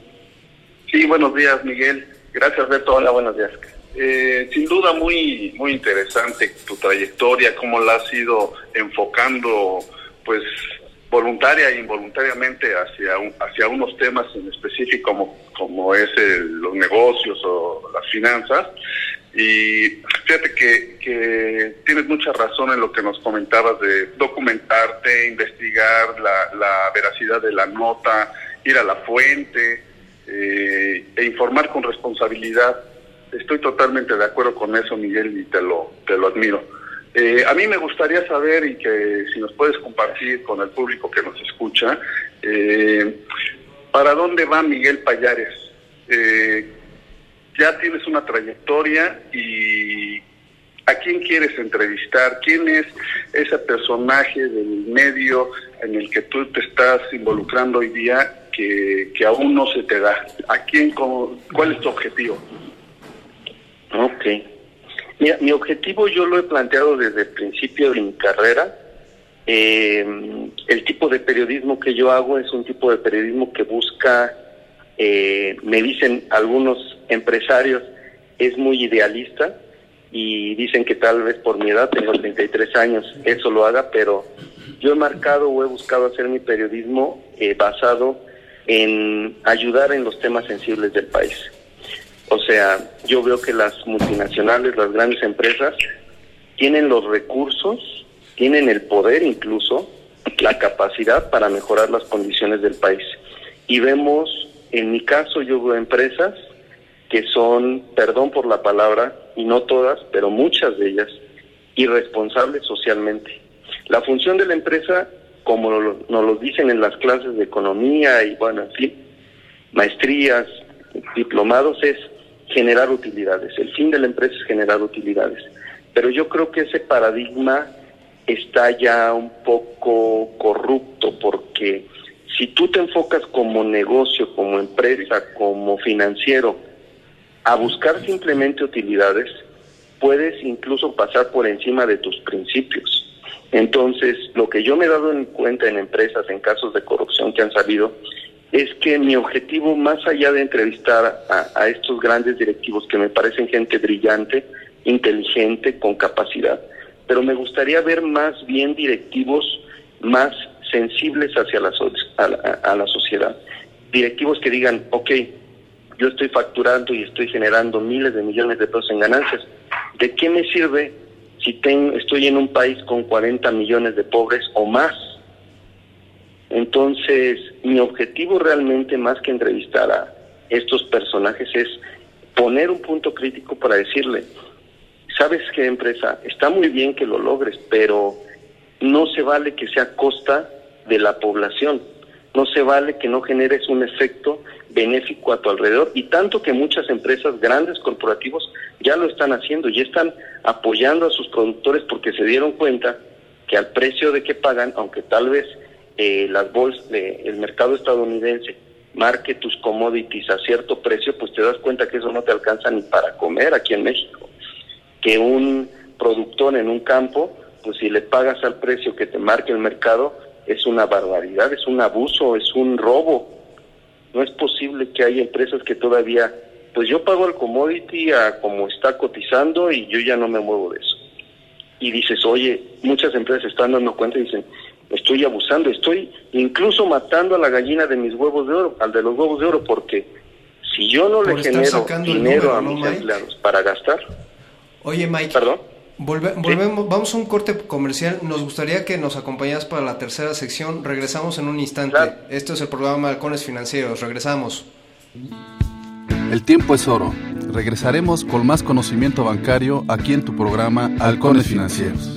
Sí, buenos días, Miguel. Gracias, Beto. Hola, buenos días. Eh, sin duda muy muy interesante tu trayectoria, cómo la has ido enfocando, pues voluntaria e involuntariamente hacia hacia unos temas en específico como como es los negocios o las finanzas y fíjate que, tienes mucha razón en lo que nos comentabas de documentarte, investigar la, la veracidad de la nota, ir a la fuente eh, e informar con responsabilidad. Estoy totalmente de acuerdo con eso, Miguel, y te lo, te lo admiro. Eh, a mí me gustaría saber y que si nos puedes compartir con el público que nos escucha, eh, ¿para dónde va Miguel Payares? Eh, ya tienes una trayectoria y ¿a quién quieres entrevistar? ¿Quién es ese personaje del medio en el que tú te estás involucrando hoy día que, aún no se te da? ¿A quién, cuál es tu objetivo? Ok. Mira, mi objetivo yo lo he planteado desde el principio de mi carrera. Eh, el tipo de periodismo que yo hago es un tipo de periodismo que busca eh, me dicen algunos empresarios, es muy idealista y dicen que tal vez por mi edad, tengo 33 años, eso lo haga, pero yo he marcado o he buscado hacer mi periodismo eh, basado en ayudar en los temas sensibles del país. O sea, yo veo que las multinacionales, las grandes empresas, tienen los recursos, tienen el poder incluso, la capacidad para mejorar las condiciones del país. Y vemos en mi caso yo veo empresas que son, perdón por la palabra, y no todas, pero muchas de ellas, irresponsables socialmente. La función de la empresa, como nos lo dicen en las clases de economía y bueno, en fin, maestrías, diplomados, es generar utilidades. El fin de la empresa es generar utilidades. Pero yo creo que ese paradigma está ya un poco corrupto porque si tú te enfocas como negocio, como empresa, como financiero, a buscar simplemente utilidades, puedes incluso pasar por encima de tus principios. Entonces, lo que yo me he dado en cuenta en empresas, en casos de corrupción que han salido, es que mi objetivo, más allá de entrevistar a, a estos grandes directivos que me parecen gente brillante, inteligente, con capacidad, pero me gustaría ver más bien directivos más sensibles hacia la, a, la, sociedad. Directivos que digan, ok, yo estoy facturando y estoy generando miles de millones de pesos en ganancias. ¿De qué me sirve si tengo, estoy en un país con 40 millones de pobres o más? Entonces, mi objetivo realmente, más que entrevistar a estos personajes, es poner un punto crítico para decirle, ¿sabes qué empresa? Está muy bien que lo logres, pero no se vale que sea a costa de la población. No se vale que no generes un efecto benéfico a tu alrededor y tanto que muchas empresas grandes corporativos ya lo están haciendo y están apoyando a sus productores porque se dieron cuenta que al precio de que pagan, aunque tal vez eh, las bolsas, el mercado estadounidense marque tus commodities a cierto precio, pues te das cuenta que eso no te alcanza ni para comer aquí en México. Que un productor en un campo, pues si le pagas al precio que te marque el mercado, es una barbaridad, es un abuso, es un robo. No es posible que haya empresas que todavía, pues yo pago el commodity a como está cotizando y yo ya no me muevo de eso. Y dices, oye, muchas empresas están dando cuenta y dicen, estoy abusando, estoy incluso matando a la gallina de mis huevos de oro, al de los huevos de oro, porque si yo no le genero dinero a mis empleados para gastar. Oye, Mike. Perdón. Volvemos, vamos a un corte comercial. Nos gustaría que nos acompañaras para la tercera sección. Regresamos en un instante. Esto es el programa Halcones Financieros. Regresamos. El tiempo es oro. Regresaremos con más conocimiento bancario aquí en tu programa Halcones Financieros.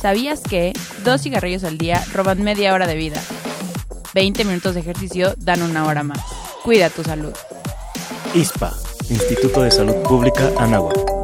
¿Sabías que dos cigarrillos al día roban media hora de vida? 20 minutos de ejercicio dan una hora más. Cuida tu salud. ISPA, Instituto de Salud Pública Anáhuac.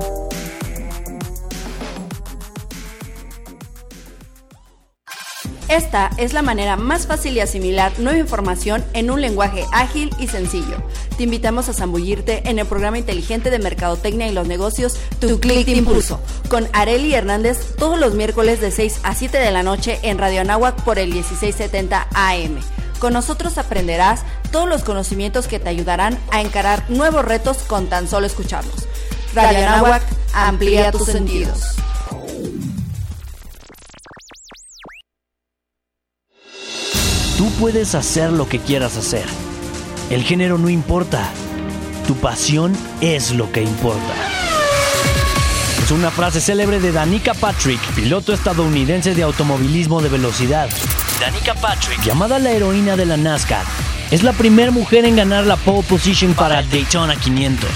Esta es la manera más fácil de asimilar nueva información en un lenguaje ágil y sencillo. Te invitamos a zambullirte en el programa inteligente de Mercadotecnia y los negocios Tu Click Impulso, con Areli Hernández todos los miércoles de 6 a 7 de la noche en Radio Anáhuac por el 1670 AM. Con nosotros aprenderás todos los conocimientos que te ayudarán a encarar nuevos retos con tan solo escucharlos. Radio Anáhuac amplía tus sentidos. Tú puedes hacer lo que quieras hacer. El género no importa. Tu pasión es lo que importa. Es una frase célebre de Danica Patrick, piloto estadounidense de automovilismo de velocidad. Danica Patrick, llamada la heroína de la NASCAR, es la primera mujer en ganar la pole position para Daytona 500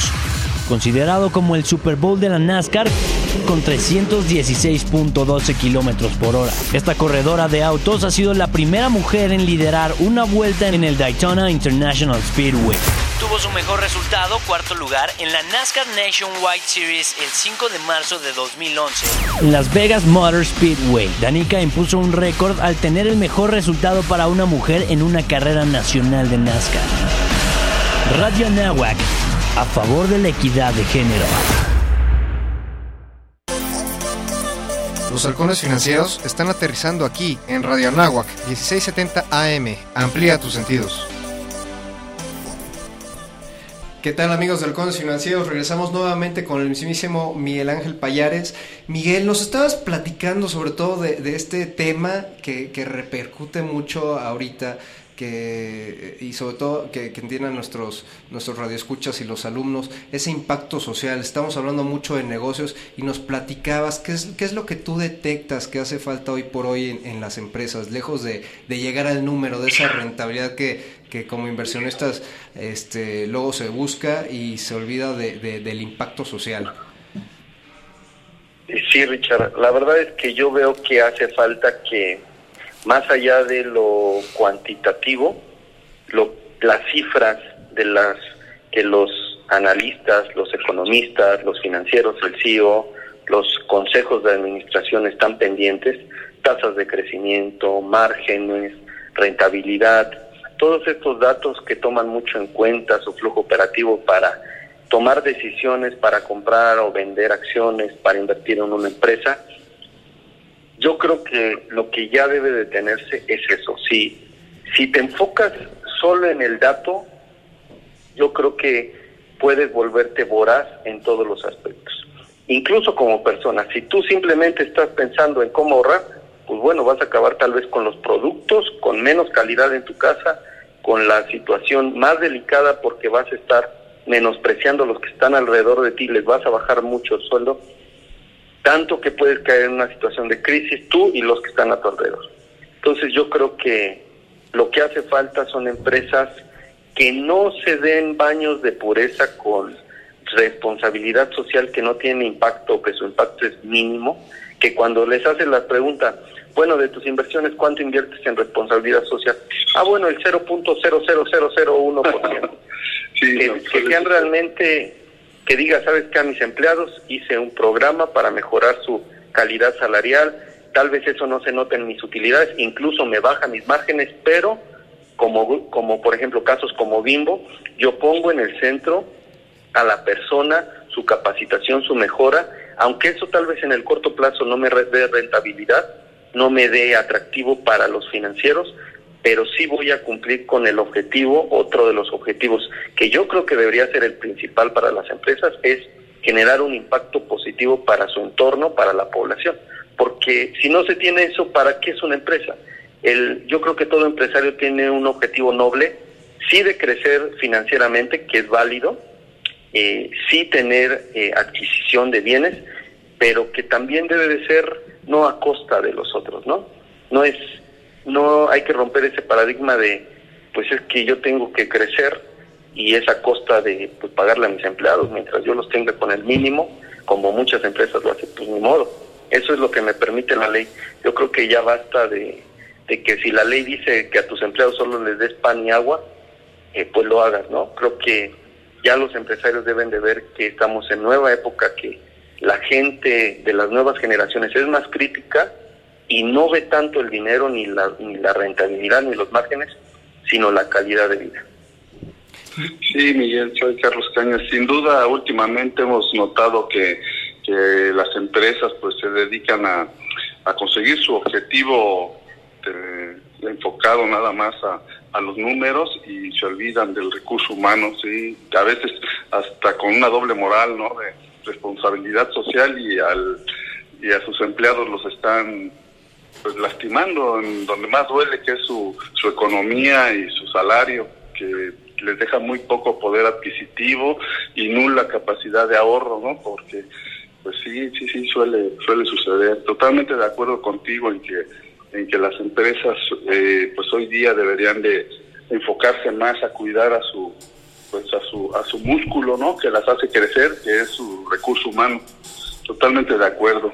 considerado como el Super Bowl de la NASCAR con 316.12 kilómetros por hora. Esta corredora de autos ha sido la primera mujer en liderar una vuelta en el Daytona International Speedway. Tuvo su mejor resultado, cuarto lugar, en la NASCAR Nationwide Series el 5 de marzo de 2011. En Las Vegas Motor Speedway, Danica impuso un récord al tener el mejor resultado para una mujer en una carrera nacional de NASCAR. Radio Nahuac a favor de la equidad de género. Los halcones financieros están aterrizando aquí en Radio Anáhuac 1670 AM. Amplía tus sentidos. ¿Qué tal amigos de Halcones Financieros? Regresamos nuevamente con el mismísimo Miguel Ángel Payares. Miguel, nos estabas platicando sobre todo de, este tema que, que repercute mucho ahorita que y sobre todo que, entiendan nuestros nuestros radioescuchas y los alumnos ese impacto social. Estamos hablando mucho de negocios y nos platicabas qué es, qué es lo que tú detectas que hace falta hoy por hoy en, las empresas, lejos de, llegar al número de esa rentabilidad que, que como inversionistas este, luego se busca y se olvida de, del impacto social. Sí, Richard, la verdad es que yo veo que hace falta que más allá de lo cuantitativo, lo, las cifras de las que los analistas, los economistas, los financieros, el CEO, los consejos de administración están pendientes, tasas de crecimiento, márgenes, rentabilidad, todos estos datos que toman mucho en cuenta su flujo operativo para tomar decisiones para comprar o vender acciones, para invertir en una empresa, yo creo que lo que ya debe detenerse es eso. Si, si te enfocas solo en el dato, yo creo que puedes volverte voraz en todos los aspectos. Incluso como persona, si tú simplemente estás pensando en cómo ahorrar, pues bueno, vas a acabar tal vez con los productos, con menos calidad en tu casa, con la situación más delicada porque vas a estar menospreciando a los que están alrededor de ti, les vas a bajar mucho el sueldo tanto que puedes caer en una situación de crisis tú y los que están a tu alrededor. Entonces yo creo que lo que hace falta son empresas que no se den baños de pureza con responsabilidad social que no tiene impacto, que su impacto es mínimo, que cuando les hacen la pregunta, bueno, de tus inversiones, ¿cuánto inviertes en responsabilidad social? Ah, bueno, el 0.00001%. sí, que, que sean realmente que diga, sabes que a mis empleados hice un programa para mejorar su calidad salarial, tal vez eso no se nota en mis utilidades, incluso me baja mis márgenes, pero como, como por ejemplo casos como Bimbo, yo pongo en el centro a la persona, su capacitación, su mejora, aunque eso tal vez en el corto plazo no me dé rentabilidad, no me dé atractivo para los financieros, pero sí voy a cumplir con el objetivo, otro de los objetivos que yo creo que debería ser el principal para las empresas, es generar un impacto positivo para su entorno, para la población. Porque si no se tiene eso, ¿para qué es una empresa? El, yo creo que todo empresario tiene un objetivo noble, sí de crecer financieramente, que es válido, eh, sí tener eh, adquisición de bienes, pero que también debe de ser no a costa de los otros, ¿no? No es, no hay que romper ese paradigma de, pues es que yo tengo que crecer y es a costa de pues, pagarle a mis empleados mientras yo los tenga con el mínimo, como muchas empresas lo hacen, pues ni modo. Eso es lo que me permite la ley. Yo creo que ya basta de, de que si la ley dice que a tus empleados solo les des pan y agua, eh, pues lo hagas, ¿no? Creo que ya los empresarios deben de ver que estamos en nueva época, que la gente de las nuevas generaciones es más crítica y no ve tanto el dinero ni la, ni la rentabilidad ni los márgenes, sino la calidad de vida. Sí, Miguel, soy Carlos Cañas. Sin duda, últimamente hemos notado que, que las empresas pues se dedican a, a conseguir su objetivo eh, enfocado nada más a, a los números y se olvidan del recurso humano, sí, a veces hasta con una doble moral, ¿no? De responsabilidad social y al y a sus empleados los están pues lastimando en donde más duele que es su, su economía y su salario que les deja muy poco poder adquisitivo y nula capacidad de ahorro, ¿no? Porque pues sí, sí, sí suele suele suceder. Totalmente de acuerdo contigo en que en que las empresas eh, pues hoy día deberían de enfocarse más a cuidar a su pues a su a su músculo no que las hace crecer que es su recurso humano totalmente de acuerdo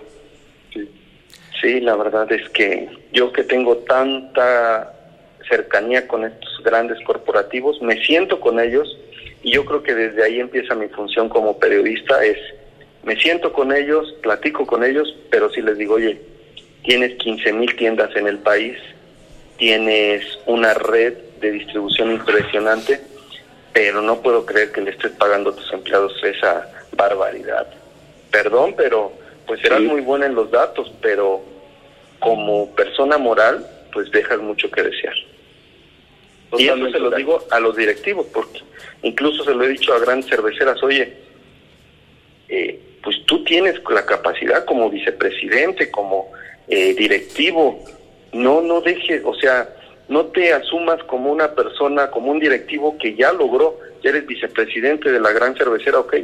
sí la verdad es que yo que tengo tanta cercanía con estos grandes corporativos me siento con ellos y yo creo que desde ahí empieza mi función como periodista es me siento con ellos platico con ellos pero si les digo oye tienes 15 mil tiendas en el país, tienes una red de distribución impresionante, pero no puedo creer que le estés pagando a tus empleados esa barbaridad. Perdón, pero pues serás muy buena en los datos, pero como persona moral, pues dejas mucho que desear. Y eso se lo digo a los directivos, porque incluso se lo he dicho a grandes cerveceras, oye, eh, pues tú tienes la capacidad como vicepresidente, como eh, directivo. No, no dejes, o sea, no te asumas como una persona, como un directivo que ya logró, ya eres vicepresidente de la gran cervecera, ok.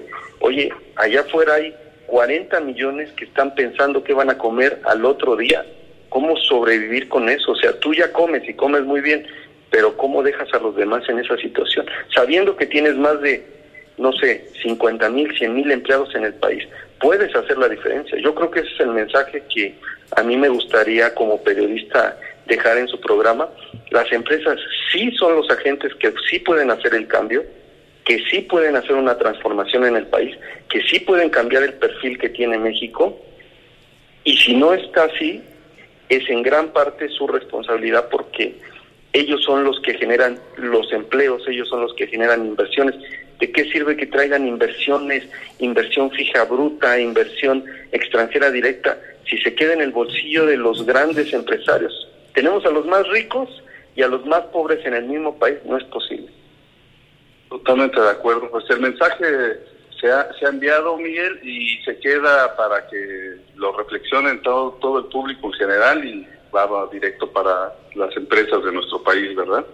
Oye, allá afuera hay 40 millones que están pensando que van a comer al otro día. ¿Cómo sobrevivir con eso? O sea, tú ya comes y comes muy bien, pero ¿cómo dejas a los demás en esa situación? Sabiendo que tienes más de, no sé, 50 mil, 100 mil empleados en el país, puedes hacer la diferencia. Yo creo que ese es el mensaje que a mí me gustaría como periodista dejar en su programa. Las empresas sí son los agentes que sí pueden hacer el cambio, que sí pueden hacer una transformación en el país, que sí pueden cambiar el perfil que tiene México. Y si no está así, es en gran parte su responsabilidad porque ellos son los que generan los empleos, ellos son los que generan inversiones. ¿De qué sirve que traigan inversiones, inversión fija bruta, inversión extranjera directa, si se queda en el bolsillo de los grandes empresarios? Tenemos a los más ricos y a los más pobres en el mismo país, no es posible. Totalmente de acuerdo. Pues el mensaje se ha, se ha enviado, Miguel, y se queda para que lo reflexionen todo, todo el público en general y va directo para las empresas de nuestro país, ¿verdad?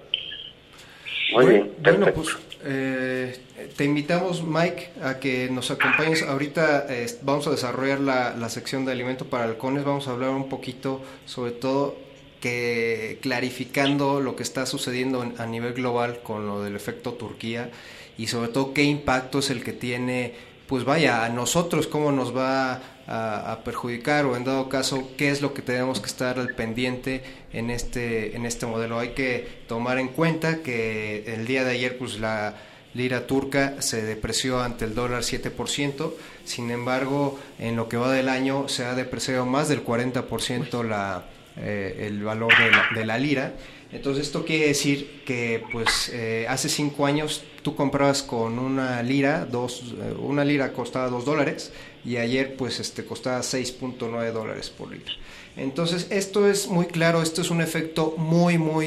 Muy bien. Bueno, pues eh, te invitamos, Mike, a que nos acompañes. Ahorita eh, vamos a desarrollar la, la, sección de alimento para halcones. Vamos a hablar un poquito, sobre todo, que clarificando lo que está sucediendo a nivel global con lo del efecto Turquía y sobre todo qué impacto es el que tiene, pues vaya, a nosotros, cómo nos va a, perjudicar o en dado caso qué es lo que tenemos que estar al pendiente en este en este modelo hay que tomar en cuenta que el día de ayer pues la lira turca se depreció ante el dólar 7%, sin embargo, en lo que va del año se ha depreciado más del 40% la, eh, el valor de la, de la lira. Entonces esto quiere decir que pues eh, hace cinco años tú comprabas con una lira, dos, eh, una lira costaba dos dólares y ayer pues este costaba 6.9 dólares por lira. Entonces esto es muy claro, esto es un efecto muy muy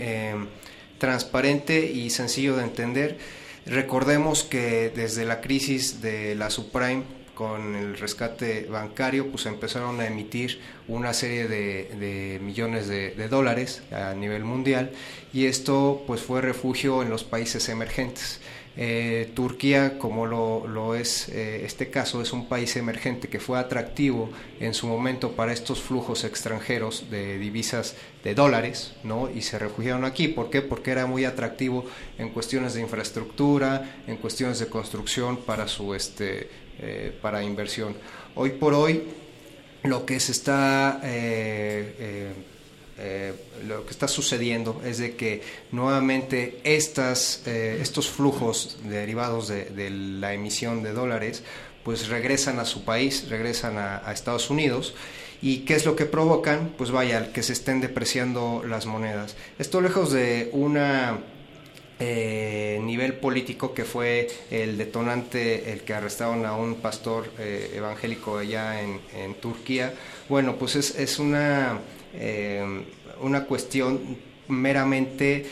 eh, transparente y sencillo de entender. Recordemos que desde la crisis de la subprime con el rescate bancario, pues empezaron a emitir una serie de, millones de, de, dólares a nivel mundial y esto pues fue refugio en los países emergentes. Eh, Turquía, como lo, lo es eh, este caso, es un país emergente que fue atractivo en su momento para estos flujos extranjeros de divisas de dólares, ¿no? Y se refugiaron aquí. ¿Por qué? Porque era muy atractivo en cuestiones de infraestructura, en cuestiones de construcción para su este eh, para inversión. Hoy por hoy lo que se está eh, eh, lo que está sucediendo es de que nuevamente estas, estos flujos derivados de, de, la emisión de dólares pues regresan a su país, regresan a, a, Estados Unidos y qué es lo que provocan pues vaya que se estén depreciando las monedas. Esto lejos de una eh, nivel político que fue el detonante, el que arrestaron a un pastor eh, evangélico allá en, en, Turquía. Bueno, pues es, es una, eh, una cuestión meramente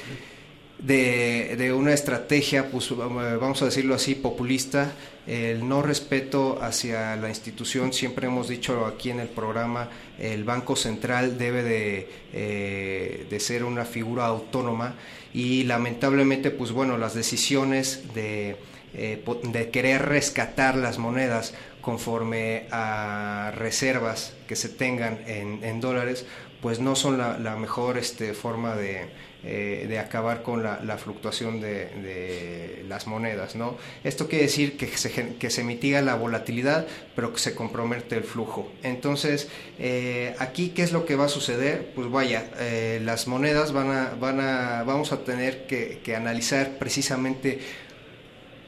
de, de, una estrategia, pues vamos a decirlo así, populista, el no respeto hacia la institución, siempre hemos dicho aquí en el programa, el Banco Central debe de, eh, de ser una figura autónoma y lamentablemente, pues bueno, las decisiones de, eh, de querer rescatar las monedas conforme a reservas que se tengan en, en dólares, pues no son la, la mejor este, forma de, eh, de acabar con la, fluctuación de, las monedas. ¿no? Esto quiere decir que se, que se mitiga la volatilidad, pero que se compromete el flujo. Entonces, eh, aquí, ¿qué es lo que va a suceder? Pues vaya, eh, las monedas van a, van a, vamos a tener que analizar precisamente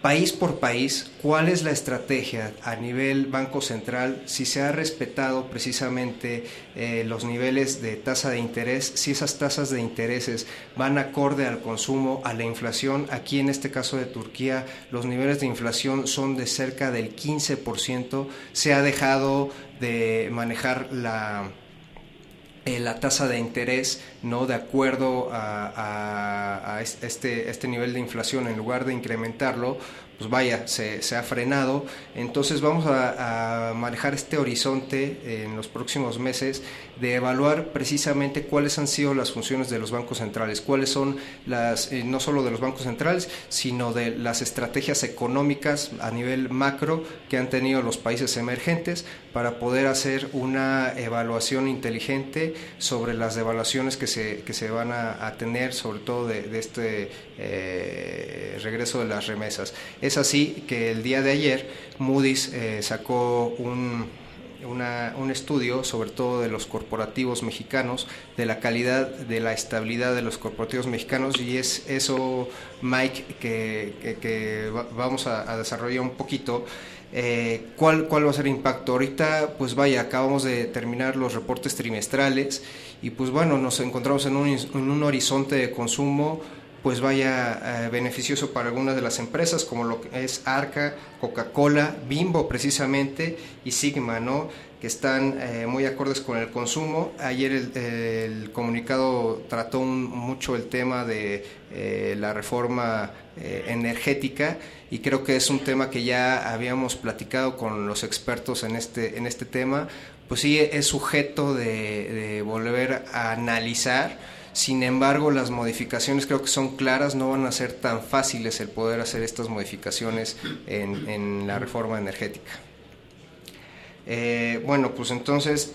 país por país, cuál es la estrategia a nivel Banco Central, si se ha respetado precisamente eh, los niveles de tasa de interés, si esas tasas de intereses van acorde al consumo, a la inflación. Aquí en este caso de Turquía, los niveles de inflación son de cerca del 15%. Se ha dejado de manejar la eh, la tasa de interés no de acuerdo a, a, a, este, este nivel de inflación en lugar de incrementarlo pues vaya se, ha frenado entonces vamos a, manejar este horizonte en los próximos meses de evaluar precisamente cuáles han sido las funciones de los bancos centrales cuáles son las eh, no solo de los bancos centrales sino de las estrategias económicas a nivel macro que han tenido los países emergentes para poder hacer una evaluación inteligente sobre las devaluaciones que se, que se van a, tener, sobre todo de, este eh, regreso de las remesas. Es así que el día de ayer Moody's eh, sacó un, un estudio sobre todo de los corporativos mexicanos, de la calidad, de la estabilidad de los corporativos mexicanos y es eso, Mike, que, que, vamos a, a desarrollar un poquito. Eh, ¿cuál, ¿Cuál va a ser el impacto? Ahorita, pues vaya, acabamos de terminar los reportes trimestrales y pues bueno, nos encontramos en un, en un horizonte de consumo pues vaya eh, beneficioso para algunas de las empresas como lo que es Arca, Coca-Cola, Bimbo precisamente y Sigma, ¿no? que están eh, muy acordes con el consumo. Ayer el, el comunicado trató mucho el tema de eh, la reforma eh, energética y creo que es un tema que ya habíamos platicado con los expertos en este, en este tema. Pues sí, es sujeto de volver a analizar sin embargo, las modificaciones creo que son claras, no van a ser tan fáciles el poder hacer estas modificaciones en, en la reforma energética. Eh, bueno, pues entonces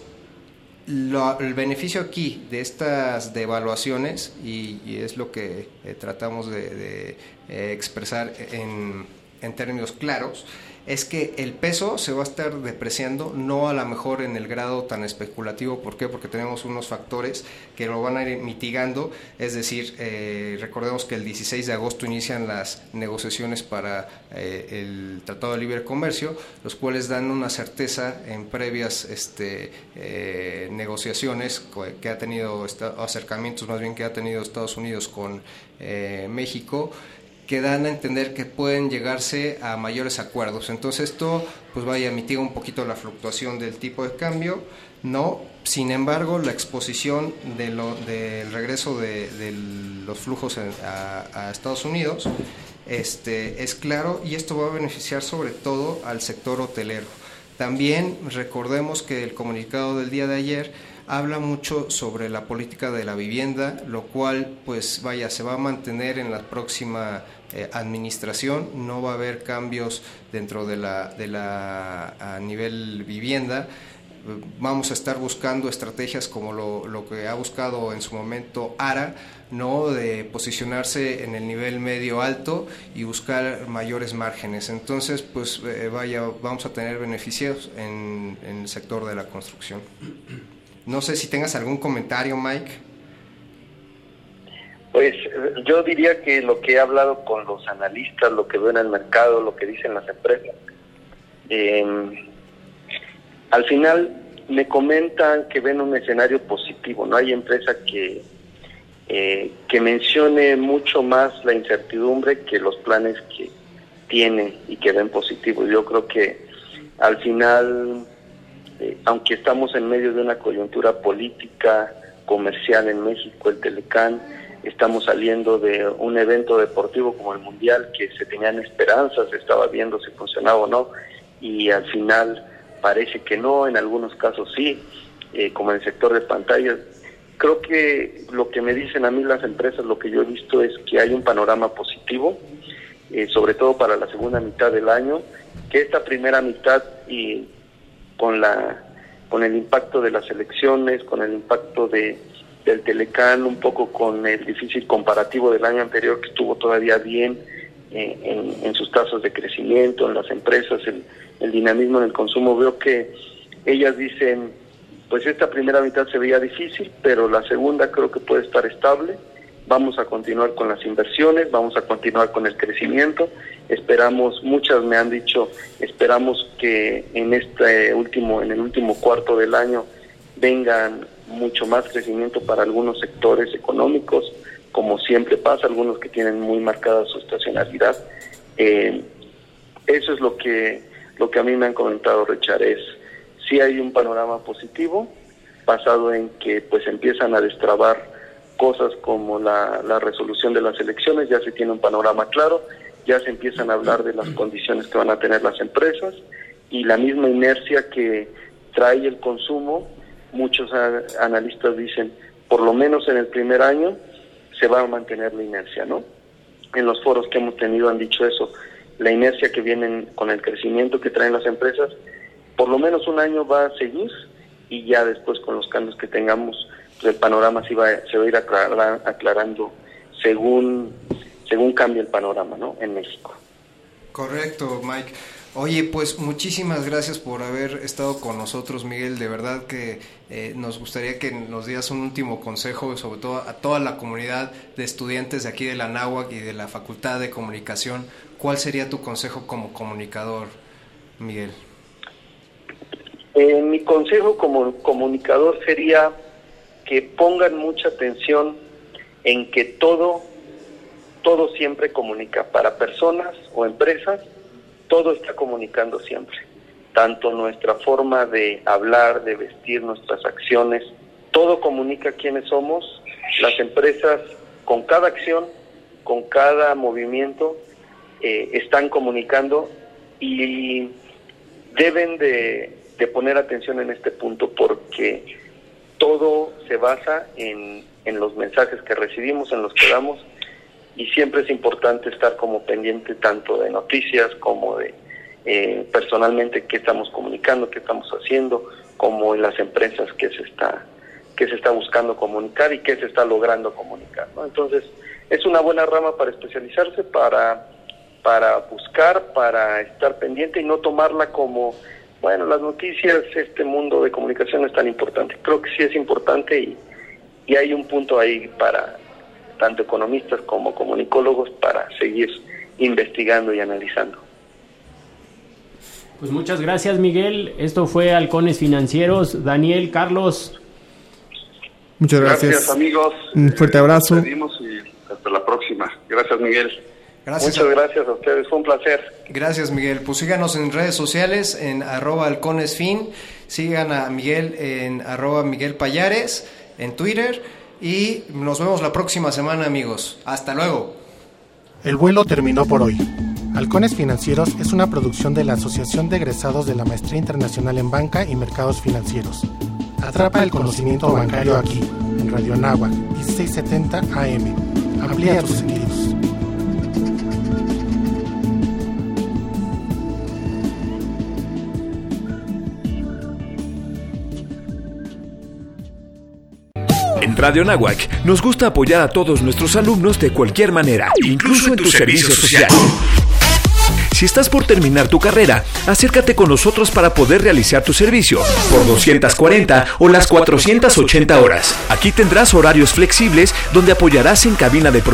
el beneficio aquí de estas devaluaciones, y, y es lo que eh, tratamos de, de eh, expresar en, en, términos claros, es que el peso se va a estar depreciando, no a lo mejor en el grado tan especulativo. ¿Por qué? Porque tenemos unos factores que lo van a ir mitigando. Es decir, eh, recordemos que el 16 de agosto inician las negociaciones para eh, el Tratado de Libre Comercio, los cuales dan una certeza en previas este, eh, negociaciones que ha tenido, acercamientos más bien que ha tenido Estados Unidos con México que dan a entender que pueden llegarse a mayores acuerdos. Entonces esto pues vaya mitiga un poquito la fluctuación del tipo de cambio, no. Sin embargo, la exposición de lo, del regreso de, los flujos a, Estados Unidos este, es claro y esto va a beneficiar sobre todo al sector hotelero. También recordemos que el comunicado del día de ayer habla mucho sobre la política de la vivienda, lo cual pues vaya, se va a mantener en la próxima eh, administración, no va a haber cambios dentro de la, de la a nivel vivienda. Vamos a estar buscando estrategias como lo, lo que ha buscado en su momento ARA, ¿no? de posicionarse en el nivel medio alto y buscar mayores márgenes. Entonces, pues eh, vaya, vamos a tener beneficios en, en el sector de la construcción. No sé si tengas algún comentario, Mike. Pues yo diría que lo que he hablado con los analistas, lo que veo en el mercado, lo que dicen las empresas, em, al final me comentan que ven un escenario positivo. No hay empresa que eh, que mencione mucho más la incertidumbre que los planes que tienen y que ven positivos. Yo creo que al final eh, aunque estamos en medio de una coyuntura política, comercial en México, el Telecán, estamos saliendo de un evento deportivo como el Mundial, que se tenían esperanzas, se estaba viendo si funcionaba o no, y al final parece que no, en algunos casos sí, eh, como en el sector de pantallas. Creo que lo que me dicen a mí las empresas, lo que yo he visto es que hay un panorama positivo, eh, sobre todo para la segunda mitad del año, que esta primera mitad y con la con el impacto de las elecciones, con el impacto de del Telecán, un poco con el difícil comparativo del año anterior que estuvo todavía bien eh, en, sus tasas de crecimiento, en las empresas, el, el dinamismo en el consumo. Veo que ellas dicen, pues esta primera mitad se veía difícil, pero la segunda creo que puede estar estable. Vamos a continuar con las inversiones, vamos a continuar con el crecimiento Esperamos, muchas me han dicho, esperamos que en este último, en el último cuarto del año vengan mucho más crecimiento para algunos sectores económicos, como siempre pasa, algunos que tienen muy marcada su estacionalidad. Eh, eso es lo que lo que a mí me han comentado Richard es si hay un panorama positivo basado en que pues empiezan a destrabar cosas como la, resolución de las elecciones, ya se tiene un panorama claro ya se empiezan a hablar de las condiciones que van a tener las empresas y la misma inercia que trae el consumo, muchos analistas dicen, por lo menos en el primer año se va a mantener la inercia, ¿no? En los foros que hemos tenido han dicho eso, la inercia que vienen con el crecimiento que traen las empresas, por lo menos un año va a seguir y ya después con los cambios que tengamos, pues el panorama se va, se va a ir aclarando según según cambie el panorama ¿no? en México. Correcto, Mike. Oye, pues muchísimas gracias por haber estado con nosotros, Miguel. De verdad que eh, nos gustaría que nos dieras un último consejo, sobre todo a toda la comunidad de estudiantes de aquí de la NAWAC y de la Facultad de Comunicación. ¿Cuál sería tu consejo como comunicador, Miguel? Eh, mi consejo como comunicador sería que pongan mucha atención en que todo todo siempre comunica. Para personas o empresas, todo está comunicando siempre. Tanto nuestra forma de hablar, de vestir, nuestras acciones, todo comunica quiénes somos. Las empresas, con cada acción, con cada movimiento, eh, están comunicando y deben de, de, poner atención en este punto porque todo se basa en, en los mensajes que recibimos, en los que damos y siempre es importante estar como pendiente tanto de noticias como de eh, personalmente qué estamos comunicando, qué estamos haciendo, como en las empresas que se está que se está buscando comunicar y qué se está logrando comunicar. ¿no? Entonces, es una buena rama para especializarse, para, para buscar, para estar pendiente y no tomarla como, bueno, las noticias, este mundo de comunicación no es tan importante. Creo que sí es importante y, y hay un punto ahí para tanto economistas como comunicólogos para seguir investigando y analizando. Pues muchas gracias Miguel. Esto fue Halcones Financieros. Daniel, Carlos. Muchas gracias. Gracias amigos. Un fuerte abrazo. Nos y hasta la próxima. Gracias Miguel. Gracias. Muchas gracias a ustedes, fue un placer. Gracias, Miguel. Pues síganos en redes sociales en arroba halconesfin. Sigan a Miguel en arroba Miguel Payares en Twitter. Y nos vemos la próxima semana, amigos. Hasta luego. El vuelo terminó por hoy. Halcones Financieros es una producción de la Asociación de Egresados de la Maestría Internacional en Banca y Mercados Financieros. Atrapa el conocimiento bancario aquí, en Radio Anáhuac, 1670 AM. Amplía tus sentidos. En Radio Nahuac nos gusta apoyar a todos nuestros alumnos de cualquier manera, incluso en tu servicio social. Si estás por terminar tu carrera, acércate con nosotros para poder realizar tu servicio por 240 o las 480 horas. Aquí tendrás horarios flexibles donde apoyarás en cabina de producción